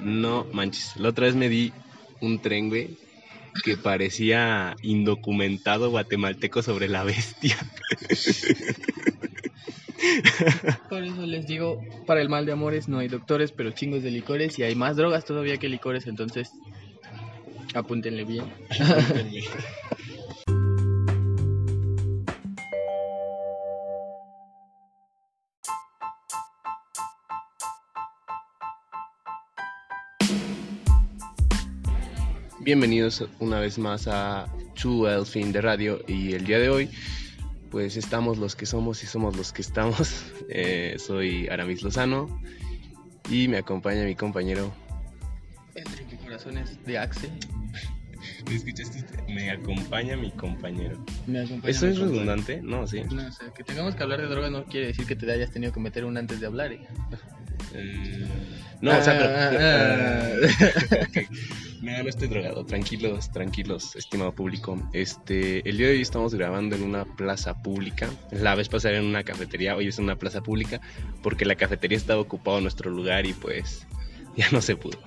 No manches. La otra vez me di un tren, güey, que parecía indocumentado guatemalteco sobre la bestia. Por eso les digo, para el mal de amores no hay doctores, pero chingos de licores y hay más drogas todavía que licores, entonces apúntenle bien. Bienvenidos una vez más a Chu El Fin de Radio y el día de hoy pues estamos los que somos y somos los que estamos. Eh, soy Aramis Lozano y me acompaña mi compañero Enrique Corazones de Axe. ¿Me escuchaste? Me acompaña mi compañero. Me acompaña ¿Eso mi es compañero. redundante? No, sí. No, o sea, que tengamos que hablar de drogas no quiere decir que te hayas tenido que meter un antes de hablar. ¿eh? Eh, no, o sea, pero... Ah, Ok. No, no estoy drogado. Tranquilos, tranquilos, estimado público. Este, el día de hoy estamos grabando en una plaza pública. La vez pasada en una cafetería, hoy es en una plaza pública porque la cafetería estaba ocupada en nuestro lugar y pues ya no se pudo.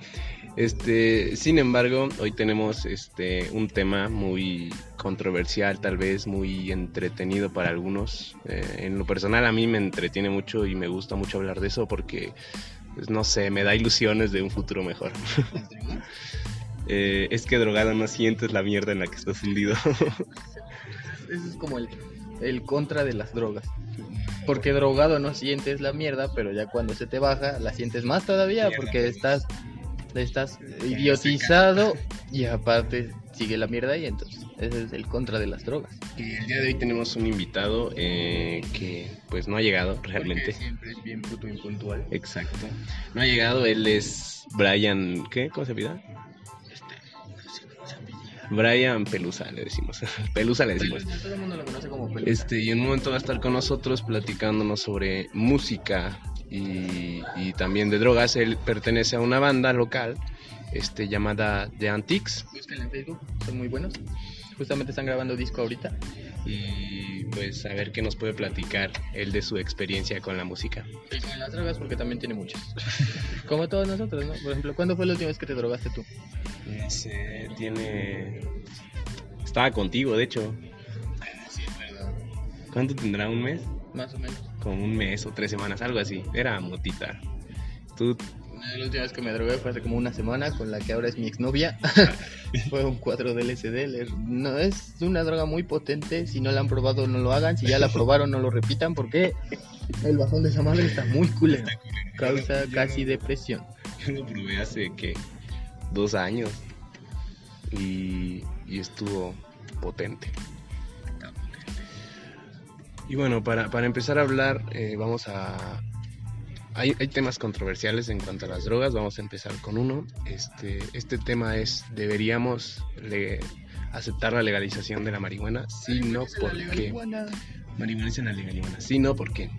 Este, sin embargo, hoy tenemos este un tema muy controversial, tal vez muy entretenido para algunos. Eh, en lo personal a mí me entretiene mucho y me gusta mucho hablar de eso porque pues, no sé, me da ilusiones de un futuro mejor. Eh, es que drogado no sientes la mierda en la que estás hundido. Eso es como el, el contra de las drogas. Porque drogado no sientes la mierda, pero ya cuando se te baja la sientes más todavía Mierda, porque estás estás idiotizado y aparte sigue la mierda y entonces ese es el contra de las drogas. y el día de hoy tenemos un invitado eh, que pues no ha llegado realmente. Porque siempre es bien puto impuntual. Exacto. No ha llegado, él es Brian, ¿qué? ¿Cómo se pida? Brian Pelusa, le decimos. Pelusa le decimos. Todo el mundo lo conoce como pelusa. Este, y en un momento va a estar con nosotros platicándonos sobre música y, y también de drogas. Él pertenece a una banda local este, llamada The Antiques. Búsquenlo en Facebook, son muy buenos. Justamente están grabando disco ahorita. Y pues a ver qué nos puede platicar él de su experiencia con la música. Y con las drogas porque también tiene muchas. Como todos nosotros, ¿no? Por ejemplo, ¿cuándo fue la última vez que te drogaste tú? Ese tiene... Estaba contigo, de hecho. Sí, es verdad. ¿Cuánto tendrá? ¿Un mes? Más o menos. Como un mes o tres semanas, algo así. Era motita. Tú La última vez que me drogué fue hace como una semana con la que ahora es mi exnovia. fue un 4 de LSD. Le- No es una droga muy potente. Si no la han probado, no lo hagan. Si ya la probaron, no lo repitan porque el bajón de esa madre está muy culero. Causa casi depresión. Yo lo probé hace que dos años y, y estuvo potente. Y bueno, para, para empezar a hablar, eh, vamos a... Hay, hay temas controversiales en cuanto a las drogas, vamos a empezar con uno. Este, este tema es, ¿deberíamos le- aceptar la legalización de la marihuana? Sí, no, ¿por qué? Marihuana la legalización. Sí, no, ¿por qué?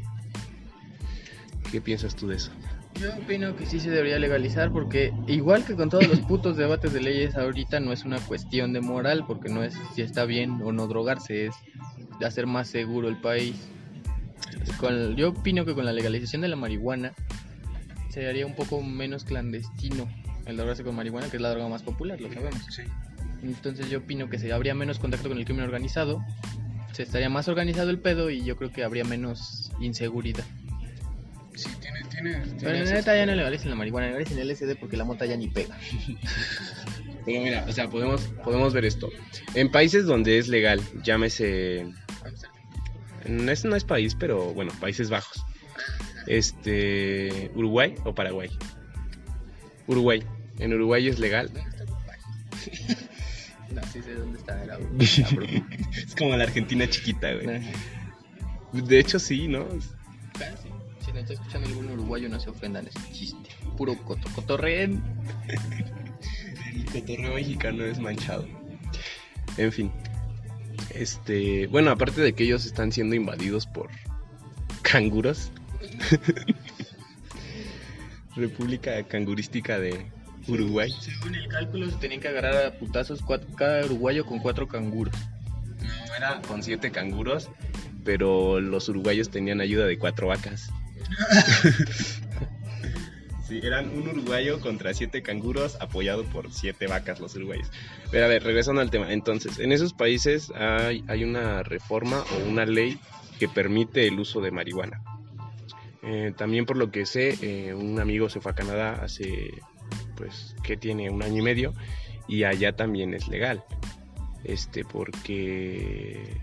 ¿Qué piensas tú de eso? Yo opino que sí se debería legalizar porque igual que con todos los putos debates de leyes ahorita no es una cuestión de moral porque no es si está bien o no drogarse, es hacer más seguro el país. Con- yo opino que con la legalización de la marihuana se haría un poco menos clandestino el drogarse con marihuana, que es la droga más popular, lo sabemos. Entonces yo opino que se habría menos contacto con el crimen organizado, se estaría más organizado el pedo y yo creo que habría menos inseguridad. Sí, tiene... tiene, Pero en neta ya no legalicen la marihuana, legalicen el LSD porque la mota ya ni pega. Pero mira, o sea, podemos, podemos ver esto. En países donde es legal, llámese... No es, no es país, pero bueno, Países Bajos. Este... Uruguay o Paraguay. Uruguay. En Uruguay es legal. No, sí sé dónde está. Era es como la Argentina chiquita, güey. De hecho, sí, ¿no? Si no está escuchando algún uruguayo, no se ofendan, es chiste. Puro coto cotorreen. El cotorreo mexicano es manchado. En fin. Este, bueno, aparte de que ellos están siendo invadidos por canguros. República Cangurística de Uruguay. Según el cálculo, se tenían que agarrar a putazos cuatro- cada uruguayo con cuatro canguros. No era con siete canguros, pero los uruguayos tenían ayuda de cuatro vacas. Eran un uruguayo contra siete canguros apoyado por siete vacas los uruguayos. Pero a ver, regresando al tema. Entonces, en esos países hay, hay una reforma o una ley que permite el uso de marihuana. Eh, también por lo que sé, eh, un amigo se fue a Canadá hace, pues, que tiene un año y medio y allá también es legal. Este, porque,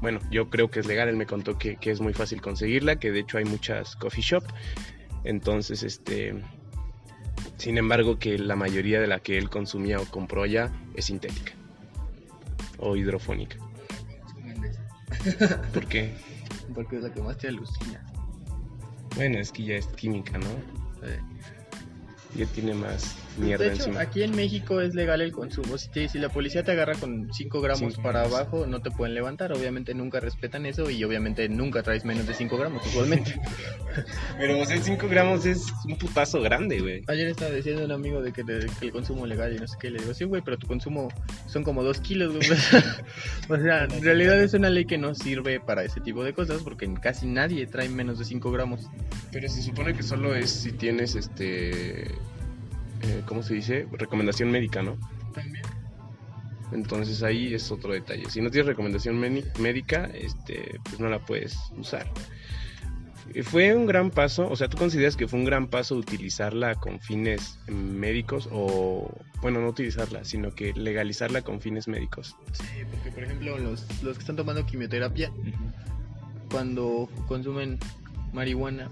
bueno, yo creo que es legal. Él me contó que, que es muy fácil conseguirla, que de hecho hay muchas coffee shop entonces, este, sin embargo, que la mayoría de la que él consumía o compró allá es sintética o hidrofónica. ¿Por qué? Porque es la que más te alucina. Bueno, es que ya es química, ¿no? Ya tiene más mierda de hecho, encima. aquí en México es legal el consumo. Si, te- si la policía te agarra con 5 gramos Cinco para gramos. abajo, no te pueden levantar. Obviamente nunca respetan eso y obviamente nunca traes menos de 5 gramos, igualmente. Pero, o sea, 5 gramos es un putazo grande, güey. Ayer estaba diciendo un amigo de que, de- que el consumo legal y no sé qué. Le digo, sí, güey, pero tu consumo son como 2 kilos, güey. o sea, en realidad es una ley que no sirve para ese tipo de cosas porque casi nadie trae menos de 5 gramos. Pero se supone que solo es si tienes, este, eh, ¿cómo se dice? Recomendación médica, ¿no? También. Entonces ahí es otro detalle. Si no tienes recomendación médica, este, pues no la puedes usar. Fue un gran paso, o sea, ¿tú consideras que fue un gran paso utilizarla con fines médicos o, bueno, no utilizarla, sino que legalizarla con fines médicos? Sí, porque por ejemplo los, los que están tomando quimioterapia cuando consumen marihuana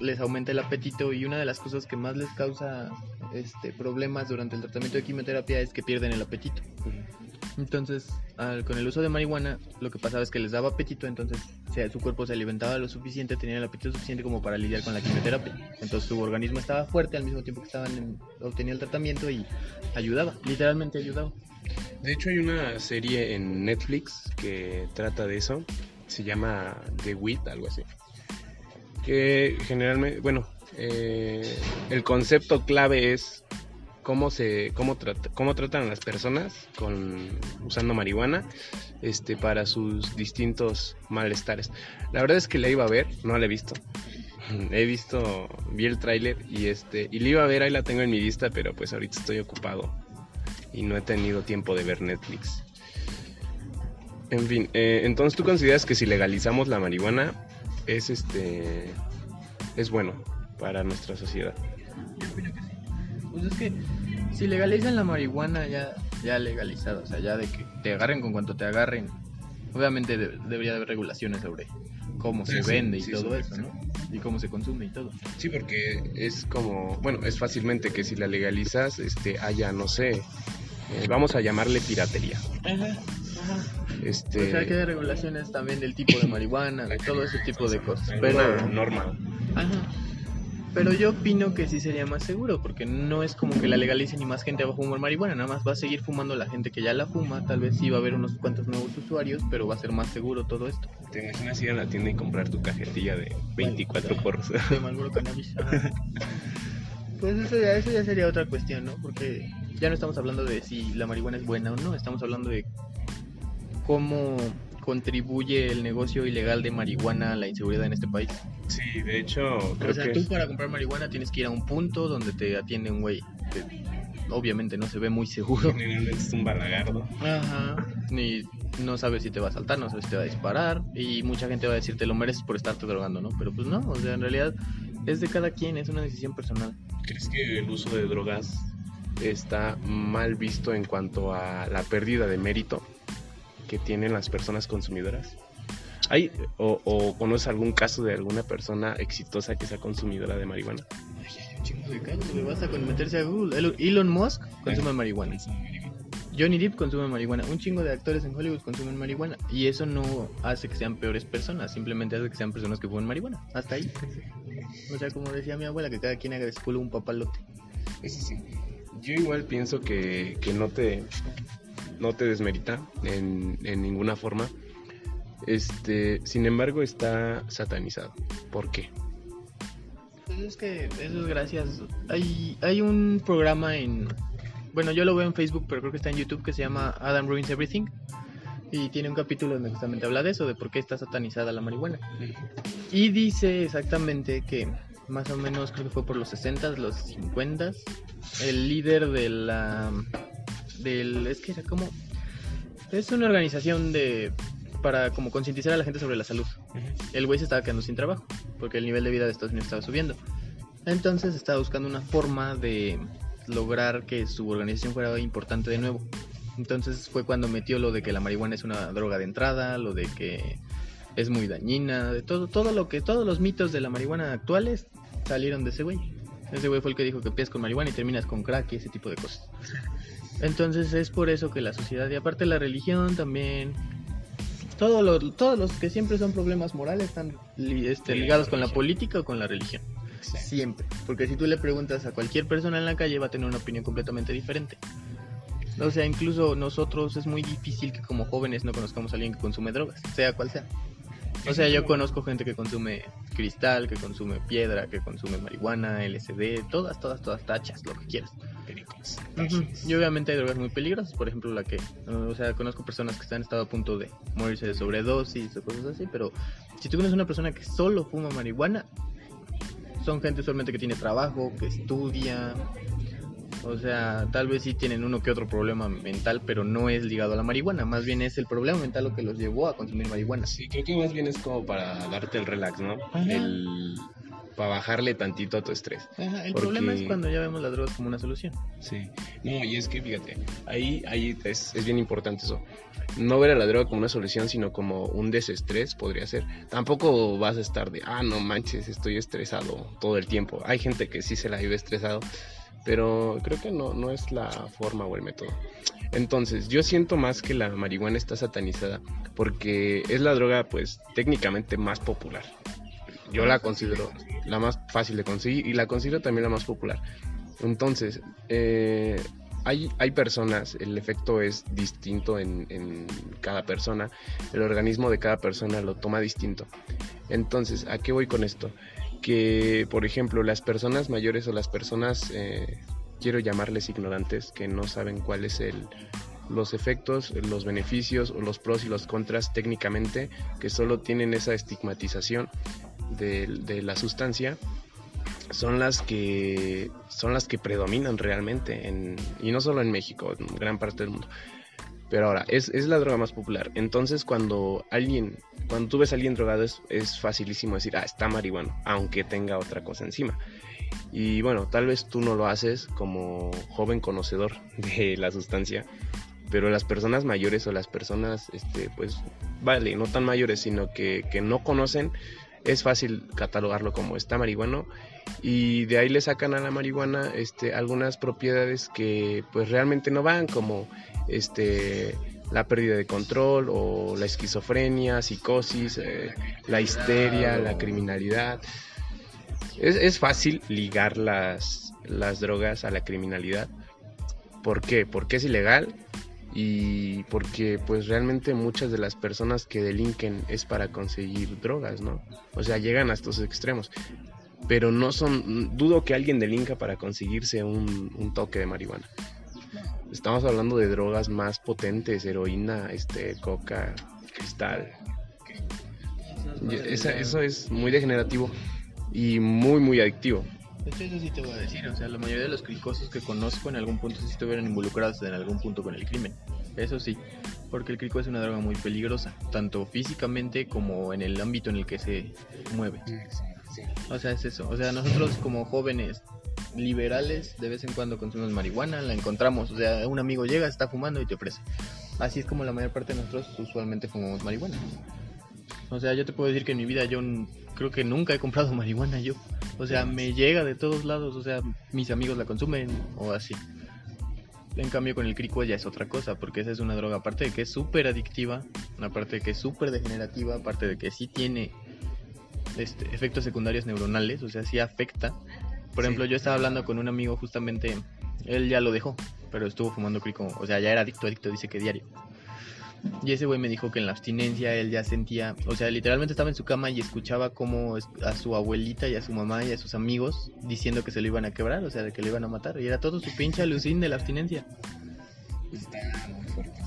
les aumenta el apetito y una de las cosas que más les causa este problemas durante el tratamiento de quimioterapia es que pierden el apetito. Entonces, con el uso de marihuana, lo que pasaba es que les daba apetito, entonces su cuerpo se alimentaba lo suficiente, tenía el apetito suficiente como para lidiar con la quimioterapia. Entonces su organismo estaba fuerte al mismo tiempo que estaban en- obtenía el tratamiento y ayudaba, literalmente ayudaba. De hecho hay una serie en Netflix que trata de eso, se llama The Wit, algo así. Que generalmente, bueno, eh, el concepto clave es cómo se cómo, trata- cómo tratan a las personas con usando marihuana este para sus distintos malestares. La verdad es que la iba a ver, no la he visto. He visto, vi el tráiler y este y la iba a ver, ahí la tengo en mi lista, pero pues ahorita estoy ocupado y no he tenido tiempo de ver Netflix. En fin, eh, entonces tú consideras que si legalizamos la marihuana es este es bueno para nuestra sociedad. Pues es que si legalizan la marihuana ya, ya legalizada, o sea, ya de que te agarren con cuanto te agarren, obviamente de- debería de haber regulaciones sobre cómo Sí, se sí, vende y sí, todo eso, ¿no? Y cómo se consume y todo. Sí, porque es como, bueno, es fácilmente que si la legalizas, este, haya, no sé, eh, vamos a llamarle piratería. Este, O sea, que hay regulaciones también del tipo de marihuana, de todo ese tipo de cosas. Pero, una norma. Ajá. Pero yo opino que sí sería más seguro, porque no es como que la legalicen y más gente va a fumar marihuana, nada más va a seguir fumando la gente que ya la fuma, tal vez sí va a haber unos cuantos nuevos usuarios, pero va a ser más seguro todo esto. ¿Te imaginas ir a la tienda y comprar tu cajetilla de 24 porros? de Marlboro Cannabis. Ajá. Pues eso ya, eso ya sería otra cuestión, ¿no? Porque ya no estamos hablando de si la marihuana es buena o no, estamos hablando de cómo contribuye el negocio ilegal de marihuana a la inseguridad en este país. Sí, de hecho, creo o sea, que tú para comprar marihuana tienes que ir a un punto donde te atiende un güey que obviamente no se ve muy seguro. es un balagardo. Ajá. Ni no sabes si te va a saltar, no sabes si te va a disparar. Y mucha gente va a decir, te lo mereces por estarte drogando, ¿no? Pero pues no, o sea, en realidad es de cada quien, es una decisión personal. ¿Crees que el uso de drogas está mal visto en cuanto a la pérdida de mérito que tienen las personas consumidoras? ¿Hay o, o conoces algún caso de alguna persona exitosa que sea consumidora de marihuana? Un chingo de casos, le basta con meterse a Google. Elon- Elon Musk consume marihuana. Johnny Depp consume marihuana. Un chingo de actores en Hollywood consumen marihuana. Y eso no hace que sean peores personas, simplemente hace que sean personas que fuman marihuana. Hasta ahí. O sea, como decía mi abuela, que cada quien haga de su culo un papalote. Eso sí. Yo igual pienso que, que no te no te desmerita en, en ninguna forma. Este, sin embargo, está satanizado. ¿Por qué? Pues es que eso es gracias. Hay, hay un programa en. Bueno, yo lo veo en Facebook, pero creo que está en YouTube que se llama Adam Ruins Everything. Y tiene un capítulo donde justamente habla de eso, de por qué está satanizada la marihuana. Y dice exactamente que más o menos creo que fue por los 60, los 50, el líder de la del es que era como es una organización de para como concientizar a la gente sobre la salud. El güey se estaba quedando sin trabajo porque el nivel de vida de Estados Unidos estaba subiendo. Entonces estaba buscando una forma de lograr que su organización fuera importante de nuevo. Entonces fue cuando metió lo de que la marihuana es una droga de entrada, lo de que es muy dañina, de todo, todo lo que, todos los mitos de la marihuana actuales salieron de ese güey. Ese güey fue el que dijo que empiezas con marihuana y terminas con crack y ese tipo de cosas. Entonces es por eso que la sociedad, y aparte la religión también, todo lo, todos los que siempre son problemas morales están este, ligados con la política o con la religión. Siempre. Porque si tú le preguntas a cualquier persona en la calle va a tener una opinión completamente diferente. O sea, incluso nosotros es muy difícil que como jóvenes no conozcamos a alguien que consume drogas, sea cual sea. O sea, yo conozco gente que consume cristal, que consume piedra, que consume marihuana, LSD, todas, todas, todas tachas, lo que quieras. Y obviamente hay drogas muy peligrosas, por ejemplo la que, o sea, conozco personas que están estado a punto de morirse de sobredosis o cosas así, pero si tú conoces una persona que solo fuma marihuana, son gente usualmente que tiene trabajo, que estudia, o sea, tal vez sí tienen uno que otro problema mental, pero no es ligado a la marihuana. Más bien es el problema mental lo que los llevó a consumir marihuana. Sí, creo que más bien es como para darte el relax, ¿no? El para bajarle tantito a tu estrés. el problema es cuando ya vemos las drogas como una solución. Sí. No, y es que fíjate, ahí, ahí es, es bien importante eso. No ver a la droga como una solución, sino como un desestrés podría ser. Tampoco vas a estar de, ah, no manches, estoy estresado todo el tiempo. Hay gente que sí se la vive estresado pero creo que no, no es la forma o el método. Entonces, yo siento más que la marihuana está satanizada porque es la droga, pues, técnicamente más popular. Yo la considero la más fácil de conseguir y la considero también la más popular. Entonces, eh, hay, hay, personas, el efecto es distinto en, en, cada persona, el organismo de cada persona lo toma distinto. Entonces, ¿a qué voy con esto? Que, por ejemplo, las personas mayores o las personas, eh, quiero llamarles ignorantes, que no saben cuáles el los efectos, los beneficios o los pros y los contras técnicamente, que solo tienen esa estigmatización de, de la sustancia, son las que son las que predominan realmente en, y no solo en México, en gran parte del mundo. Pero ahora, es, es la droga más popular. Entonces, cuando alguien, cuando tú ves a alguien drogado, es, es facilísimo decir, ah, está marihuana, aunque tenga otra cosa encima. Y bueno, tal vez tú no lo haces como joven conocedor de la sustancia, pero las personas mayores o las personas, este, pues, vale, no tan mayores, sino que, que no conocen, es fácil catalogarlo como está marihuano y de ahí le sacan a la marihuana este, algunas propiedades que pues realmente no van como este la pérdida de control o la esquizofrenia, psicosis, eh, la histeria, la criminalidad. Es, es, fácil ligar las, las drogas a la criminalidad. ¿Por qué? Porque es ilegal y porque pues realmente muchas de las personas que delinquen es para conseguir drogas, ¿no? O sea, llegan a estos extremos. Pero no son, dudo que alguien delinca para conseguirse un, un toque de marihuana. Estamos hablando de drogas más potentes, heroína, este, coca, cristal. eso es muy degenerativo y muy, muy adictivo. De hecho, eso sí te voy a decir, o sea, la mayoría de los cricosos que conozco en algún punto sí estuvieron involucrados en algún punto con el crimen. Eso sí, porque el crico es una droga muy peligrosa, tanto físicamente como en el ámbito en el que se mueve. O sea, es eso. O sea, nosotros como jóvenes liberales de vez en cuando consumimos marihuana, la encontramos, o sea, un amigo llega, está fumando y te ofrece. Así es como la mayor parte de nosotros usualmente fumamos marihuana. O sea, yo te puedo decir que en mi vida yo creo que nunca he comprado marihuana yo. O sea, me llega de todos lados, o sea, mis amigos la consumen o así. En cambio con el crico ya es otra cosa, porque esa es una droga, aparte de que es súper adictiva, aparte de que es súper degenerativa, aparte de que sí tiene este, efectos secundarios neuronales, o sea, sí afecta por ejemplo, yo estaba hablando con un amigo justamente, él ya lo dejó, pero estuvo fumando crico, o sea, ya era adicto, adicto, dice que diario. Y ese güey me dijo que en la abstinencia él ya sentía, o sea, literalmente estaba en su cama y escuchaba como a su abuelita y a su mamá y a sus amigos diciendo que se lo iban a quebrar, o sea, de que lo iban a matar. Y era todo su pinche alucín de la abstinencia.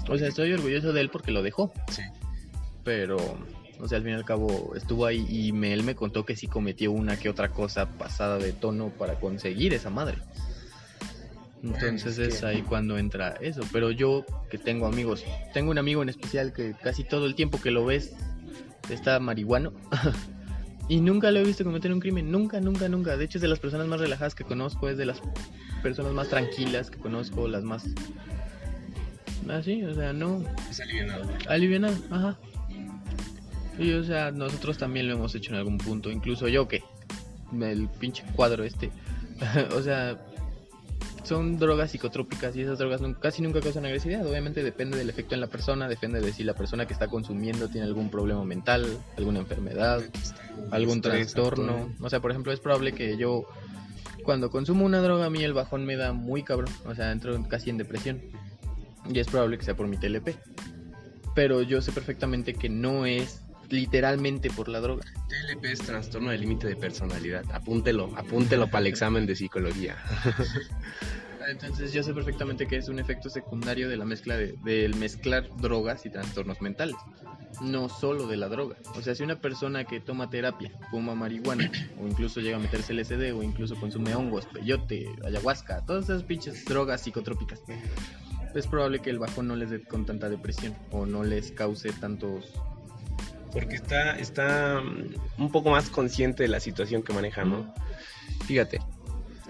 O sea, estoy orgulloso de él porque lo dejó. Sí. Pero O sea, al fin y al cabo estuvo ahí y me, él me contó que sí cometió una que otra cosa pasada de tono para conseguir esa madre. Entonces es ahí cuando entra eso. Pero yo que tengo amigos, tengo un amigo en especial que casi todo el tiempo que lo ves está marihuano. y nunca lo he visto cometer un crimen. Nunca, nunca, nunca. De hecho es de las personas más relajadas que conozco. Es de las personas más tranquilas que conozco. Las más... Ah, sí, o sea, no... Es alivianado. Alivianado, ajá. Y o sea, nosotros también lo hemos hecho en algún punto. Incluso yo que... El pinche cuadro este. o sea, son drogas psicotrópicas y esas drogas casi nunca causan agresividad. Obviamente depende del efecto en la persona, depende de si la persona que está consumiendo tiene algún problema mental, alguna enfermedad, algún trastorno. O sea, por ejemplo, es probable que yo cuando consumo una droga a mí el bajón me da muy cabrón, o sea, entro casi en depresión. Y es probable que sea por mi TLP. Pero yo sé perfectamente que no es literalmente por la droga. TLP es trastorno de límite de personalidad. Apúntelo, apúntelo para el examen de psicología. Entonces yo sé perfectamente que es un efecto secundario de la mezcla de, del mezclar drogas y trastornos mentales, no solo de la droga. O sea, si una persona que toma terapia, fuma marihuana, o incluso llega a meterse LSD, o incluso consume hongos, peyote, ayahuasca, todas esas pinches drogas psicotrópicas, es probable que el bajo no les dé con tanta depresión o no les cause tantos porque está, está mm, un poco más consciente de la situación que maneja, ¿no? Fíjate,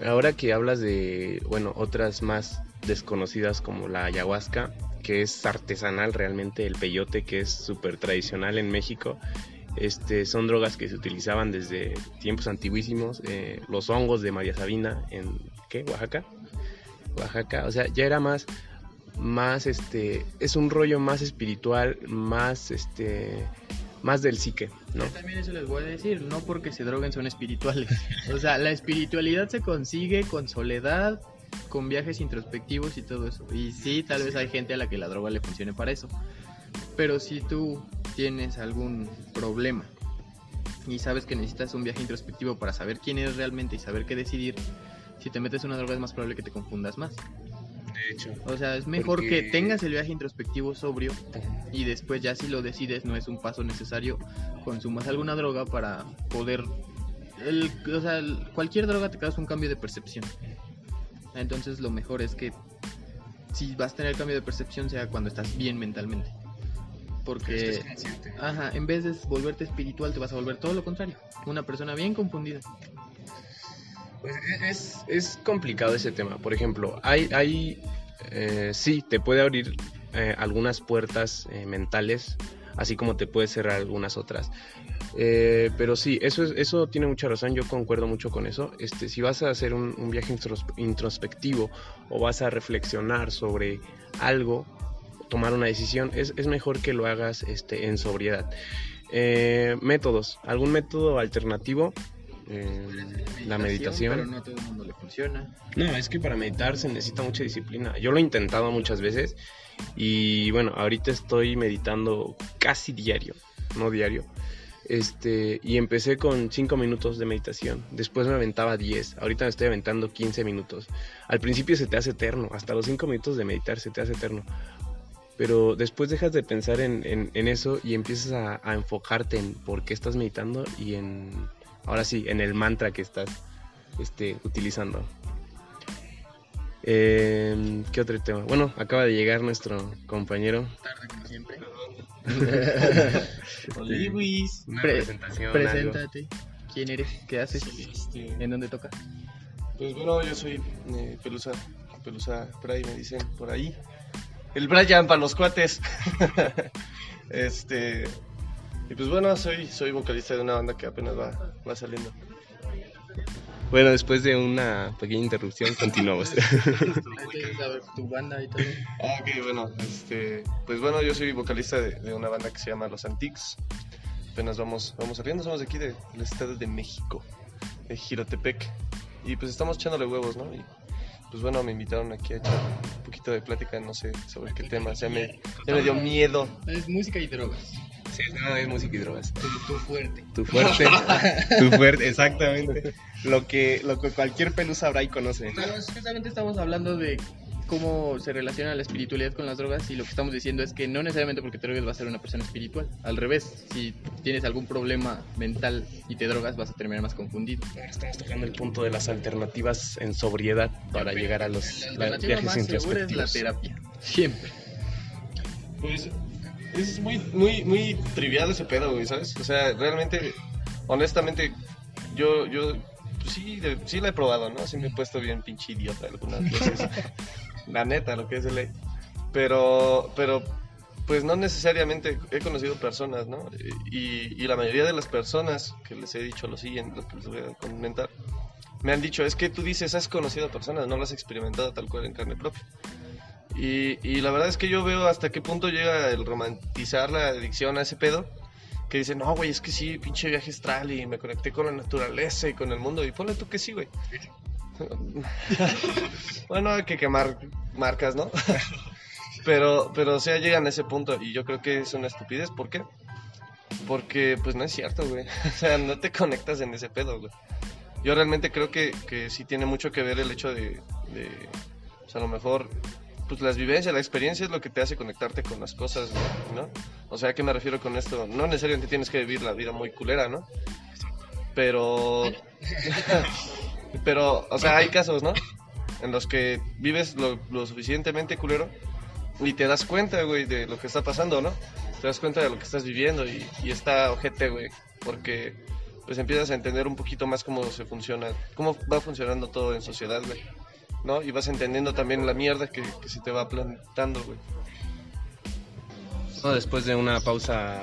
ahora que hablas de, bueno, otras más desconocidas como la ayahuasca, que es artesanal realmente, el peyote, que es súper tradicional en México, este, son drogas que se utilizaban desde tiempos antiguísimos, eh, los hongos de María Sabina en, ¿qué? Oaxaca. Oaxaca, o sea, ya era más, más, este, es un rollo más espiritual, más, este, más del psique, ¿no? También eso les voy a decir, no porque se droguen son espirituales. O sea, la espiritualidad se consigue con soledad, con viajes introspectivos y todo eso. Y sí, tal vez hay gente a la que la droga le funcione para eso. Pero si tú tienes algún problema y sabes que necesitas un viaje introspectivo para saber quién eres realmente y saber qué decidir, si te metes una droga es más probable que te confundas más. De hecho. O sea, es mejor que tengas el viaje introspectivo sobrio y después ya si lo decides no es un paso necesario, consumas alguna droga para poder... El, o sea, cualquier droga te causa un cambio de percepción. Entonces lo mejor es que si vas a tener cambio de percepción sea cuando estás bien mentalmente. Porque, ajá, en vez de volverte espiritual te vas a volver todo lo contrario. Una persona bien confundida. Pues e, es, es complicado ese tema. Por ejemplo, hay, hay eh, sí, te puede abrir eh, algunas puertas eh, mentales, así como te puede cerrar algunas otras. pero sí, eso, es, eso tiene mucha razón, yo concuerdo mucho con eso. Este, si vas a hacer un, un viaje introspectivo o vas a reflexionar sobre algo, tomar una decisión, es, es mejor que lo hagas este, en sobriedad. métodos, algún método alternativo eh, la meditación. Pero no a todo el mundo le funciona. No, es que para meditar se necesita mucha disciplina. Yo lo he intentado muchas veces y bueno, ahorita estoy meditando casi diario, no diario. Este, y empecé con 5 minutos de meditación. Después me aventaba 10. Ahorita me estoy aventando 15 minutos. Al principio se te hace eterno. Hasta los 5 minutos de meditar se te hace eterno. Pero después dejas de pensar en, eso y empiezas a, a, enfocarte en por qué estás meditando y en, ahora sí, en el mantra que estás este, utilizando. Eh, ¿Qué otro tema? Bueno, acaba de llegar nuestro compañero. Tarde como siempre. Luis. Una presentación. Preséntate. ¿Quién eres? ¿Qué haces? Este, ¿En dónde toca? Pues bueno, yo soy eh, Pelusa, Pelusa por ahí me dicen, por ahí. El Brian para los cuates. este, y pues bueno, soy, soy vocalista de una banda que apenas va, va saliendo. Bueno, después de una pequeña interrupción, continuamos. tu banda y todo. Ah, ok, bueno, este, pues bueno, yo soy vocalista de, una banda que se llama Los Antiques. Apenas vamos, vamos saliendo, somos de aquí del estado de México, de Girotepec. Y pues estamos echándole huevos, ¿no? Y pues bueno, me invitaron aquí a echar un poquito de plática, no sé sobre qué tema, ya me, ya me dio miedo. Es música y drogas. Sí, no, es música y drogas. Tu, fuerte. Tu fuerte. tu fuerte, exactamente. Lo que, lo que cualquier pelusa habrá y conoce. Pero justamente estamos hablando de cómo se relaciona la espiritualidad con las drogas y lo que estamos diciendo es que no necesariamente porque te drogues vas a ser una persona espiritual. Al revés, si tienes algún problema mental y te drogas vas a terminar más confundido. Estamos tocando el punto de las alternativas en sobriedad para llegar a los La la- alternativa viajes más segura es la terapia. Siempre. Pues es muy, muy, muy trivial ese pedo, güey, ¿sabes? O sea, realmente, honestamente, yo, yo, pues sí, de- sí la he probado, ¿no? Sí me he puesto bien pinche idiota algunas veces. la neta, lo que es de ley. Pero, pero, pues no necesariamente he conocido personas, ¿no? Y, y la mayoría de las personas que les he dicho lo siguiente, lo que les voy a comentar, me han dicho, es que tú dices, has conocido personas, no lo has experimentado tal cual en carne propia. Y, y la verdad es que yo veo hasta qué punto llega el romantizar la adicción a ese pedo. Que dicen, no, güey, es que sí, pinche viaje astral y me conecté con la naturaleza y con el mundo. Y ponle tú que sí, güey. bueno, hay que quemar marcas, ¿no? pero, pero, o sea, llegan a ese punto y yo creo que es una estupidez. ¿Por qué? Porque, pues no es cierto, güey. O sea, no te conectas en ese pedo, güey. Yo realmente creo que, que sí tiene mucho que ver el hecho de, de o sea, a lo mejor pues las vivencias, la experiencia es lo que te hace conectarte con las cosas, ¿no? O sea, ¿a qué me refiero con esto? No necesariamente tienes que vivir la vida muy culera, ¿no? Pero... pero, o sea, hay casos, ¿no? En los que vives lo, lo suficientemente culero y te das cuenta, güey, de lo que está pasando, ¿no? Te das cuenta de lo que estás viviendo y, y está ojete, güey, porque pues empiezas a entender un poquito más cómo se funciona, cómo va funcionando todo en sociedad, güey. ¿No? Y vas entendiendo también la mierda que, que se te va plantando, güey. No, después de una pausa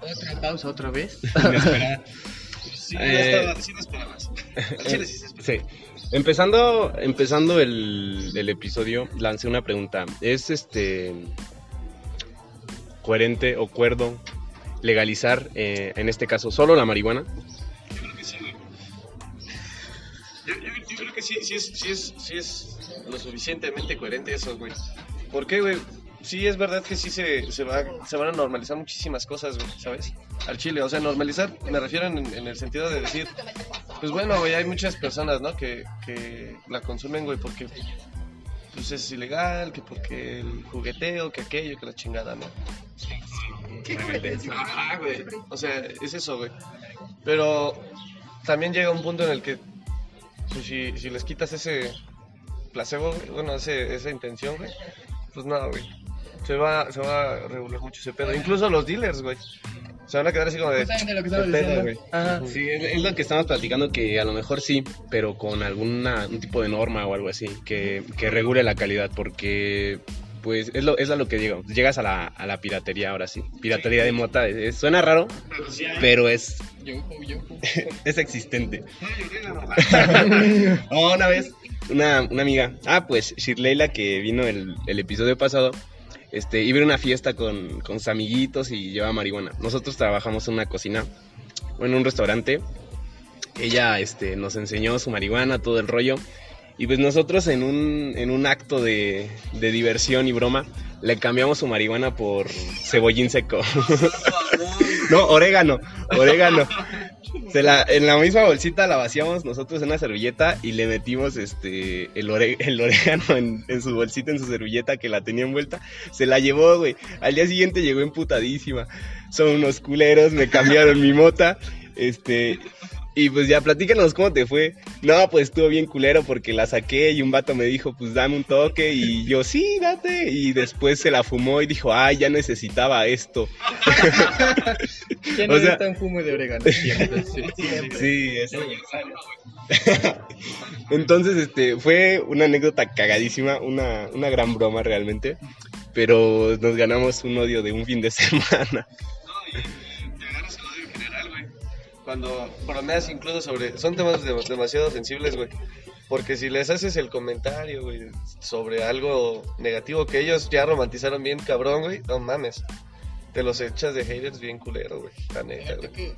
Otra pausa otra vez. Sí, Eh, sí chile sí esperaba. Sí. Empezando, empezando el, el episodio, lancé una pregunta. ¿Es este coherente o cuerdo legalizar, eh, en este caso, solo la marihuana? Que sí, sí es, sí, es, sí es lo suficientemente coherente eso, güey. ¿Por qué, güey? Sí, es verdad que sí se, se, va, se van a normalizar muchísimas cosas, güey, ¿sabes? Al chile, o sea, normalizar me refiero en, en el sentido de decir, pues bueno, güey, hay muchas personas, ¿no? Que, que la consumen, güey, porque pues es ilegal, que porque el jugueteo, que aquello, que la chingada, ¿no? Ah, güey. O sea, es eso, güey. Pero también llega un punto en el que, pues si, si les quitas ese placebo, güey, bueno, ese, esa intención, güey, pues nada, güey. Se va, se va a regular mucho ese pedo. Incluso los dealers, güey. Se van a quedar así como de. Justamente lo que "¿Qué estaba pedo, diciendo. güey?". Ajá. Sí, es, es lo que estamos platicando, que a lo mejor sí, pero con alguna un tipo de norma o algo así, que, que regule la calidad, porque pues es lo, es a lo que digo, llegas a la, a la piratería ahora sí, piratería de mota, es- es- suena raro, pero es, es existente. Oh, una vez, una, una amiga, ah, pues Shirleyla que vino el, el episodio pasado, este, iba a una fiesta con, con sus amiguitos y llevaba marihuana. Nosotros trabajamos en una cocina, en un restaurante. Ella, este, nos enseñó su marihuana, todo el rollo. Y pues nosotros en un, en un acto de, de diversión y broma, le cambiamos su marihuana por cebollín seco. no, orégano, orégano. Se la, en la misma bolsita la vaciamos nosotros en una servilleta y le metimos este el, el orégano en, en su bolsita, en su servilleta que la tenía envuelta. Se la llevó, güey. Al día siguiente llegó emputadísima. Son unos culeros, me cambiaron mi mota. Este, y pues ya, platícanos cómo te fue. No, pues estuvo bien culero porque la saqué y un vato me dijo, pues dame un toque. Y yo, sí, date. Y después se la fumó y dijo, ay, ya necesitaba esto. ¿Quién O no sea- está un fumo de orégano? Siempre. Sí, eso. Entonces, este, fue una anécdota cagadísima, una, una gran broma realmente. Pero nos ganamos un odio de un fin de semana. Cuando bromeas incluso sobre... Son temas de- demasiado sensibles, güey. Porque si les haces el comentario, güey, sobre algo negativo que ellos ya romantizaron bien cabrón, güey, no mames. Te los echas de haters bien culero, güey. La neta, güey.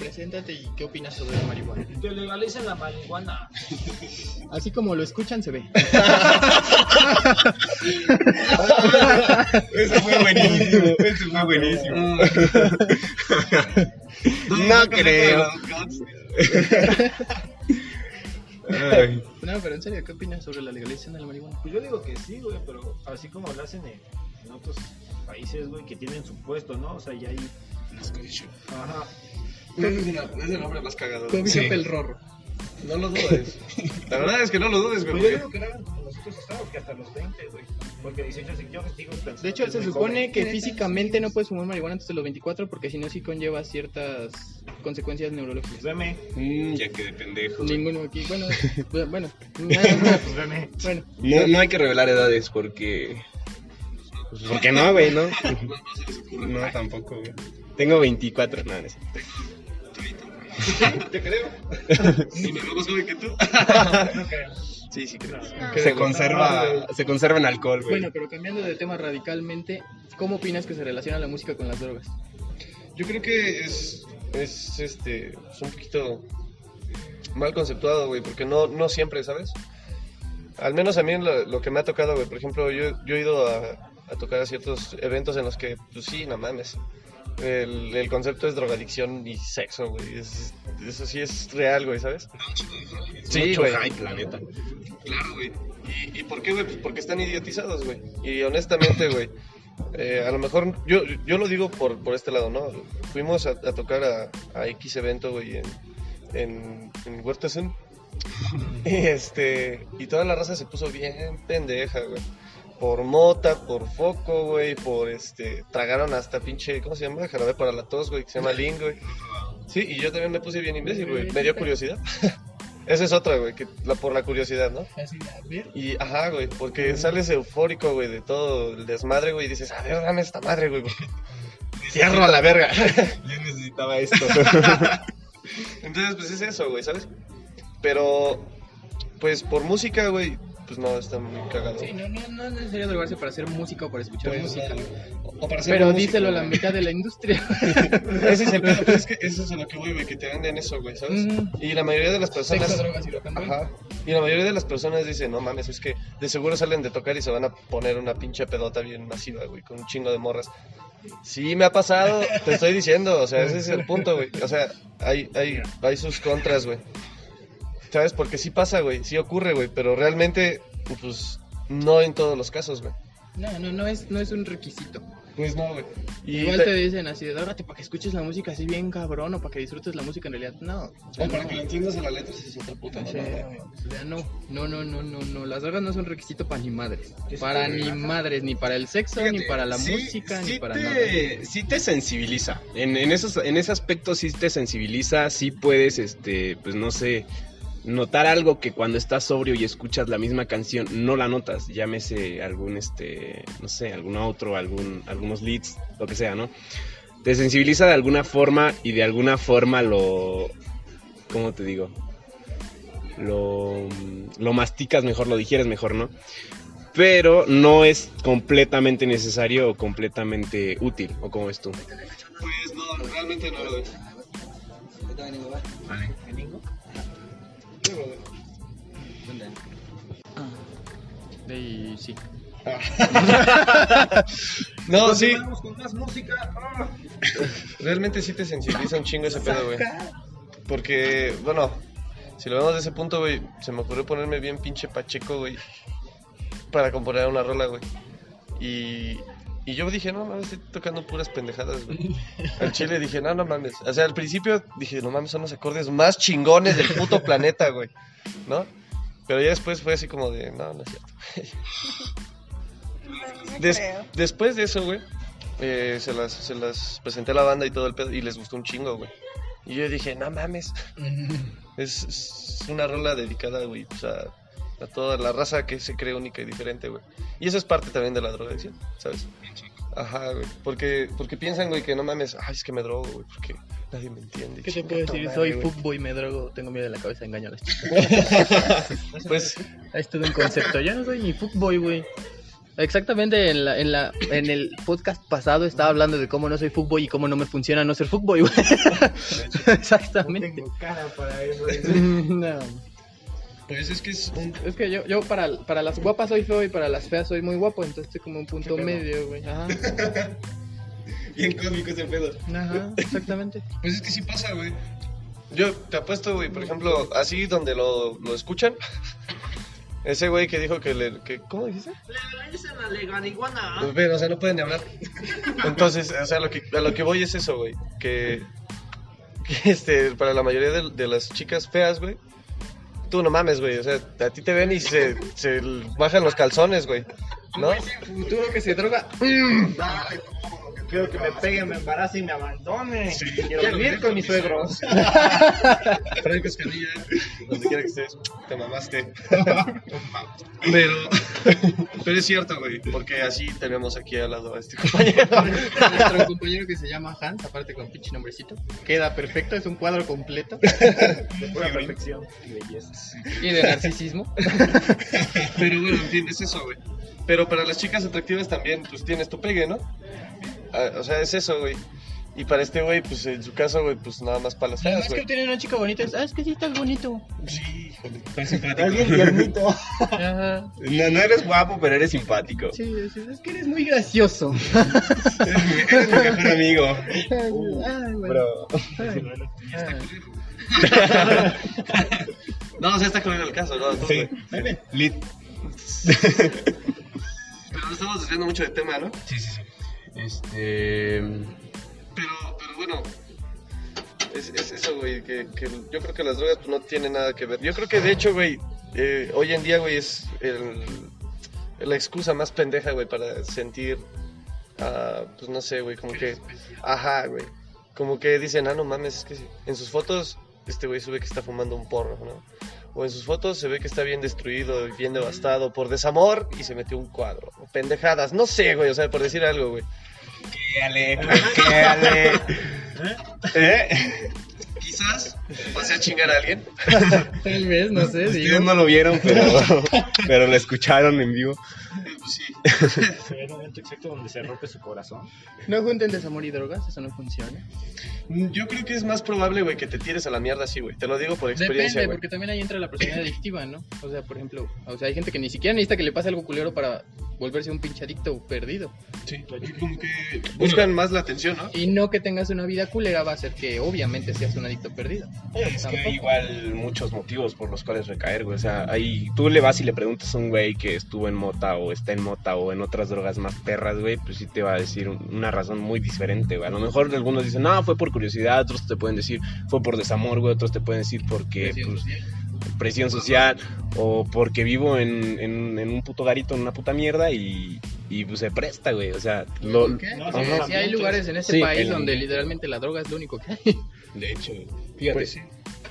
Preséntate y qué opinas sobre la marihuana. Que legalicen la marihuana. Así como lo escuchan, se ve. Eso fue buenísimo, eso fue buenísimo. no creo. Ay, No, pero en serio, ¿qué opinas sobre la legalización de la marihuana? Pues yo digo que sí, güey, pero así como lo hacen en, en otros países, güey, que tienen su puesto, ¿no? O sea, ya hay... Ajá. Es el nombre más cagado. Coffee Sí. shop el rorro. No lo dudes. La verdad es que no lo dudes, güey. Pues yo digo que con los otros estados, que hasta los 20, güey. Porque 18 sí, yo digo... De hecho, se supone que físicamente no puedes fumar marihuana antes de los 24 porque si no sí conlleva ciertas consecuencias neurológicas. Pues veme, mm, ya que de pendejo. Ninguno aquí, bueno, bu- bueno, nada, pues veme. bueno, No, no hay que revelar edades porque. pues, porque no, güey, ¿no? No, tampoco, güey. Tengo 24, no, no Te creo. Y me veo más joven que tú. Sí, sí, creo. Se conserva, se conserva en alcohol, güey. bueno, pero cambiando de tema radicalmente, ¿cómo opinas que se relaciona la música con las drogas? Yo creo que es, es, este, es un poquito mal conceptuado, güey, porque no, no siempre, ¿sabes? Al menos a mí lo, lo que me ha tocado, güey, por ejemplo, yo, yo he ido a, a tocar a ciertos eventos en los que, pues sí, no mames. El, el concepto es drogadicción y sexo, güey. es- eso sí es real, güey, ¿sabes? Sí, Mucho güey. hype, la neta. Claro, güey. ¿Y, y por qué, güey? Pues porque están idiotizados, güey. Y honestamente, güey, eh, a lo mejor, yo, yo lo digo por, por este lado, ¿no? Fuimos a, a tocar a, a X evento, güey, en, en. Y este, y toda la raza se puso bien pendeja, güey. Por mota, por foco, güey, por este, tragaron hasta pinche, ¿cómo se llama? Jarabe para la tos, güey, que se llama Ling, güey. Sí, y yo también me puse bien imbécil, güey. Me dio curiosidad. Esa es otra, güey, que la, por la curiosidad, ¿no? Y, ajá, güey, porque sales eufórico, güey, de todo el desmadre, güey, y dices, a ver, dame esta madre, güey, porque cierro a la verga. Yo necesitaba esto. Entonces, pues es eso, güey, ¿sabes? Pero, pues por música, güey, pues no, está muy cagado. Sí, no, no, no es necesario drogarse para hacer música o para escuchar Pues, música. o- o para hacer Pero música, díselo a la mitad de la industria. Ese es el pedo, pero es que eso es a lo que voy, güey, que te venden eso, güey, ¿sabes? Ujú. Y la mayoría de las personas... Sexo, drogas y rock. Ajá. Y la mayoría de las personas dicen, no mames, es que de seguro salen de tocar y se van a poner una pinche pedota bien masiva, güey, con un chingo de morras. Sí, me ha pasado, te estoy diciendo, o sea, ese es el punto, güey. O sea, hay, hay, hay sus contras, güey. ¿Sabes? Porque sí pasa, güey, sí ocurre, güey, pero realmente, pues, no en todos los casos, güey. No, no, no es, no es un requisito. Pues no, güey. Y Igual te- te dicen así, drogate para que escuches la música así bien cabrón o para que disfrutes la música en realidad. No. o sea, para no. que le entiendas a la letra, si es otra puta. Sí, mamada. o sea, no, no, no, no, no, no, las drogas no son requisito para ni madres, ¿Qué es para ni verdad? madres, ni para el sexo, ni para la sí- música, sí ni para te, nada. Sí te sensibiliza. En, en, esos, en ese aspecto sí te sensibiliza, sí puedes, este, pues no sé, notar algo que cuando estás sobrio y escuchas la misma canción no la notas. Llámese algún, este, no sé, algún otro, algún, algunos leads, lo que sea, ¿no? Te sensibiliza de alguna forma y de alguna forma lo, ¿cómo te digo? Lo, lo masticas mejor, lo digieres mejor, ¿no? pero no es completamente necesario o completamente útil, ¿o cómo es tú? Pues no, realmente no, güey. Y sí. No, sí, Vamos con más música. Ah. realmente sí te sensibiliza un chingo ese pedo, güey. Porque, bueno, si lo vemos de ese punto, güey, se me ocurrió ponerme bien pinche pacheco, güey, para componer una rola, güey. Y, y yo dije, no mames, estoy tocando puras pendejadas, güey. Al chile dije, no, no mames. O sea, al principio dije, no mames, son los acordes más chingones del puto planeta, güey. ¿No? Pero ya después fue así como de, no, no es cierto. Des- después de eso, güey, eh, se, las, se las presenté a la banda y todo el pedo y les gustó un chingo, güey. Y yo dije, no mames, es, es una rola dedicada, güey, pues, a, a toda la raza que se cree única y diferente, güey. Y eso es parte también de la drogadicción, ¿sabes? Ajá, güey. Porque, porque piensan, güey, que no mames, ay, es que me drogo, güey, porque nadie me entiende. ¿Qué te puedo decir? madre, Soy fuckboy, me drogo, tengo miedo de la cabeza, engaño a las chicas. Pues, Es todo un concepto. Yo no soy ni fuckboy, güey. Exactamente en, la, en, la, en el podcast pasado estaba hablando de cómo no soy fuckboy y cómo no me funciona no ser fuckboy, güey. No Exactamente. tengo cara para eso. No. Pues es que es un... Es que yo, yo para, para las guapas soy feo y para las feas soy muy guapo, entonces estoy como un punto medio, güey. Ajá. Bien cómico ese pedo. Ajá, exactamente. Pues es que sí pasa, güey. Yo te apuesto, güey, por ejemplo, así donde lo, lo escuchan. Ese güey que dijo que le. Que, ¿Cómo dijiste? Legalicen la legaliguana. Pues ven, o sea, no pueden ni hablar. Entonces, o sea, lo que, a lo que voy es eso, güey. Que, que este, para la mayoría de, de las chicas feas, güey, tú no mames, güey. O sea, a ti te ven y se, bajan los calzones, güey. ¿No? Futuro que se droga. No, Quiero que me peguen, me embarace y me abandone. Quiero vivir con mis suegros. Franco Escamilla, donde quiera que estés, te mamaste. Pero, pero es cierto, güey, porque así tenemos aquí al lado a este compañero. Nuestro compañero que se llama Hans, aparte con pinche nombrecito, queda perfecto, es un cuadro completo. De pura perfección y belleza. Y de narcisismo. Pero bueno, en fin, es eso, güey. Pero para las chicas atractivas también, pues tienes tu pegue, ¿no? Ah, o sea, es eso, güey. Y para este güey, pues en su caso, güey, pues nada más para las feas, Además que güey. tiene una chica bonita, es, ah, es que sí estás bonito. Sí, híjole, tan simpático. Alguien tiernito. Ajá. No, no eres guapo, pero eres simpático. Sí, es, es que eres muy gracioso. Eres mi mejor amigo. Ay, bueno. Ay, ay. No, o sea, está claro el caso, ¿no? Sí. Entonces, Lit. Pero nos estamos desviando mucho de tema, ¿no? Sí, sí, sí. Este. Pero, pero bueno, es, es eso, güey, que, que yo creo que las drogas pues, no tienen nada que ver. Yo creo que de hecho, güey, eh, hoy en día, güey, es el, la excusa más pendeja, güey, para sentir, ah, pues no sé, güey, como que, ajá, güey, como que dicen, ah, no mames, es que sí. en sus fotos este güey sube que está fumando un porro, ¿no? O en sus fotos se ve que está bien destruido y bien devastado por desamor y se metió un cuadro. Pendejadas, no sé, güey, o sea, por decir algo, güey. Quéale, quéale. ¿Eh? Quizás pase a chingar a alguien. Tal vez, no sé, digo. Ustedes no lo vieron, pero, pero lo escucharon en vivo. Sí. Se ve el momento exacto donde se rompe su corazón. No junten desamor y drogas, eso no funciona. Yo creo que es más probable, güey, que te tires a la mierda así, güey. Te lo digo por experiencia, Depende, güey. porque también ahí entra la personalidad adictiva, ¿no? O sea, por ejemplo, o sea, hay gente que ni siquiera necesita que le pase algo culero para volverse un pinche adicto perdido. Sí, como que buscan más la atención, ¿no? Y no que tengas una vida culera va a hacer que obviamente seas un adicto perdido. Es que Tampoco. hay igual muchos motivos por los cuales recaer, güey. O sea, ahí tú le vas y le preguntas a un güey que estuvo en mota o está en mota o en otras drogas más perras, güey, pues sí te va a decir un- una razón muy diferente, güey. A lo mejor algunos dicen, no, fue por curiosidad, otros te pueden decir, fue por desamor, güey, otros te pueden decir porque, Presión pues, social. presión social o porque vivo en, en- en un puto garito, en una puta mierda y, y pues se presta, güey. O sea, lo. No, sí, hay lugares en este Sí, país el- donde literalmente la droga es lo único que hay. de hecho, fíjate. Pues sí.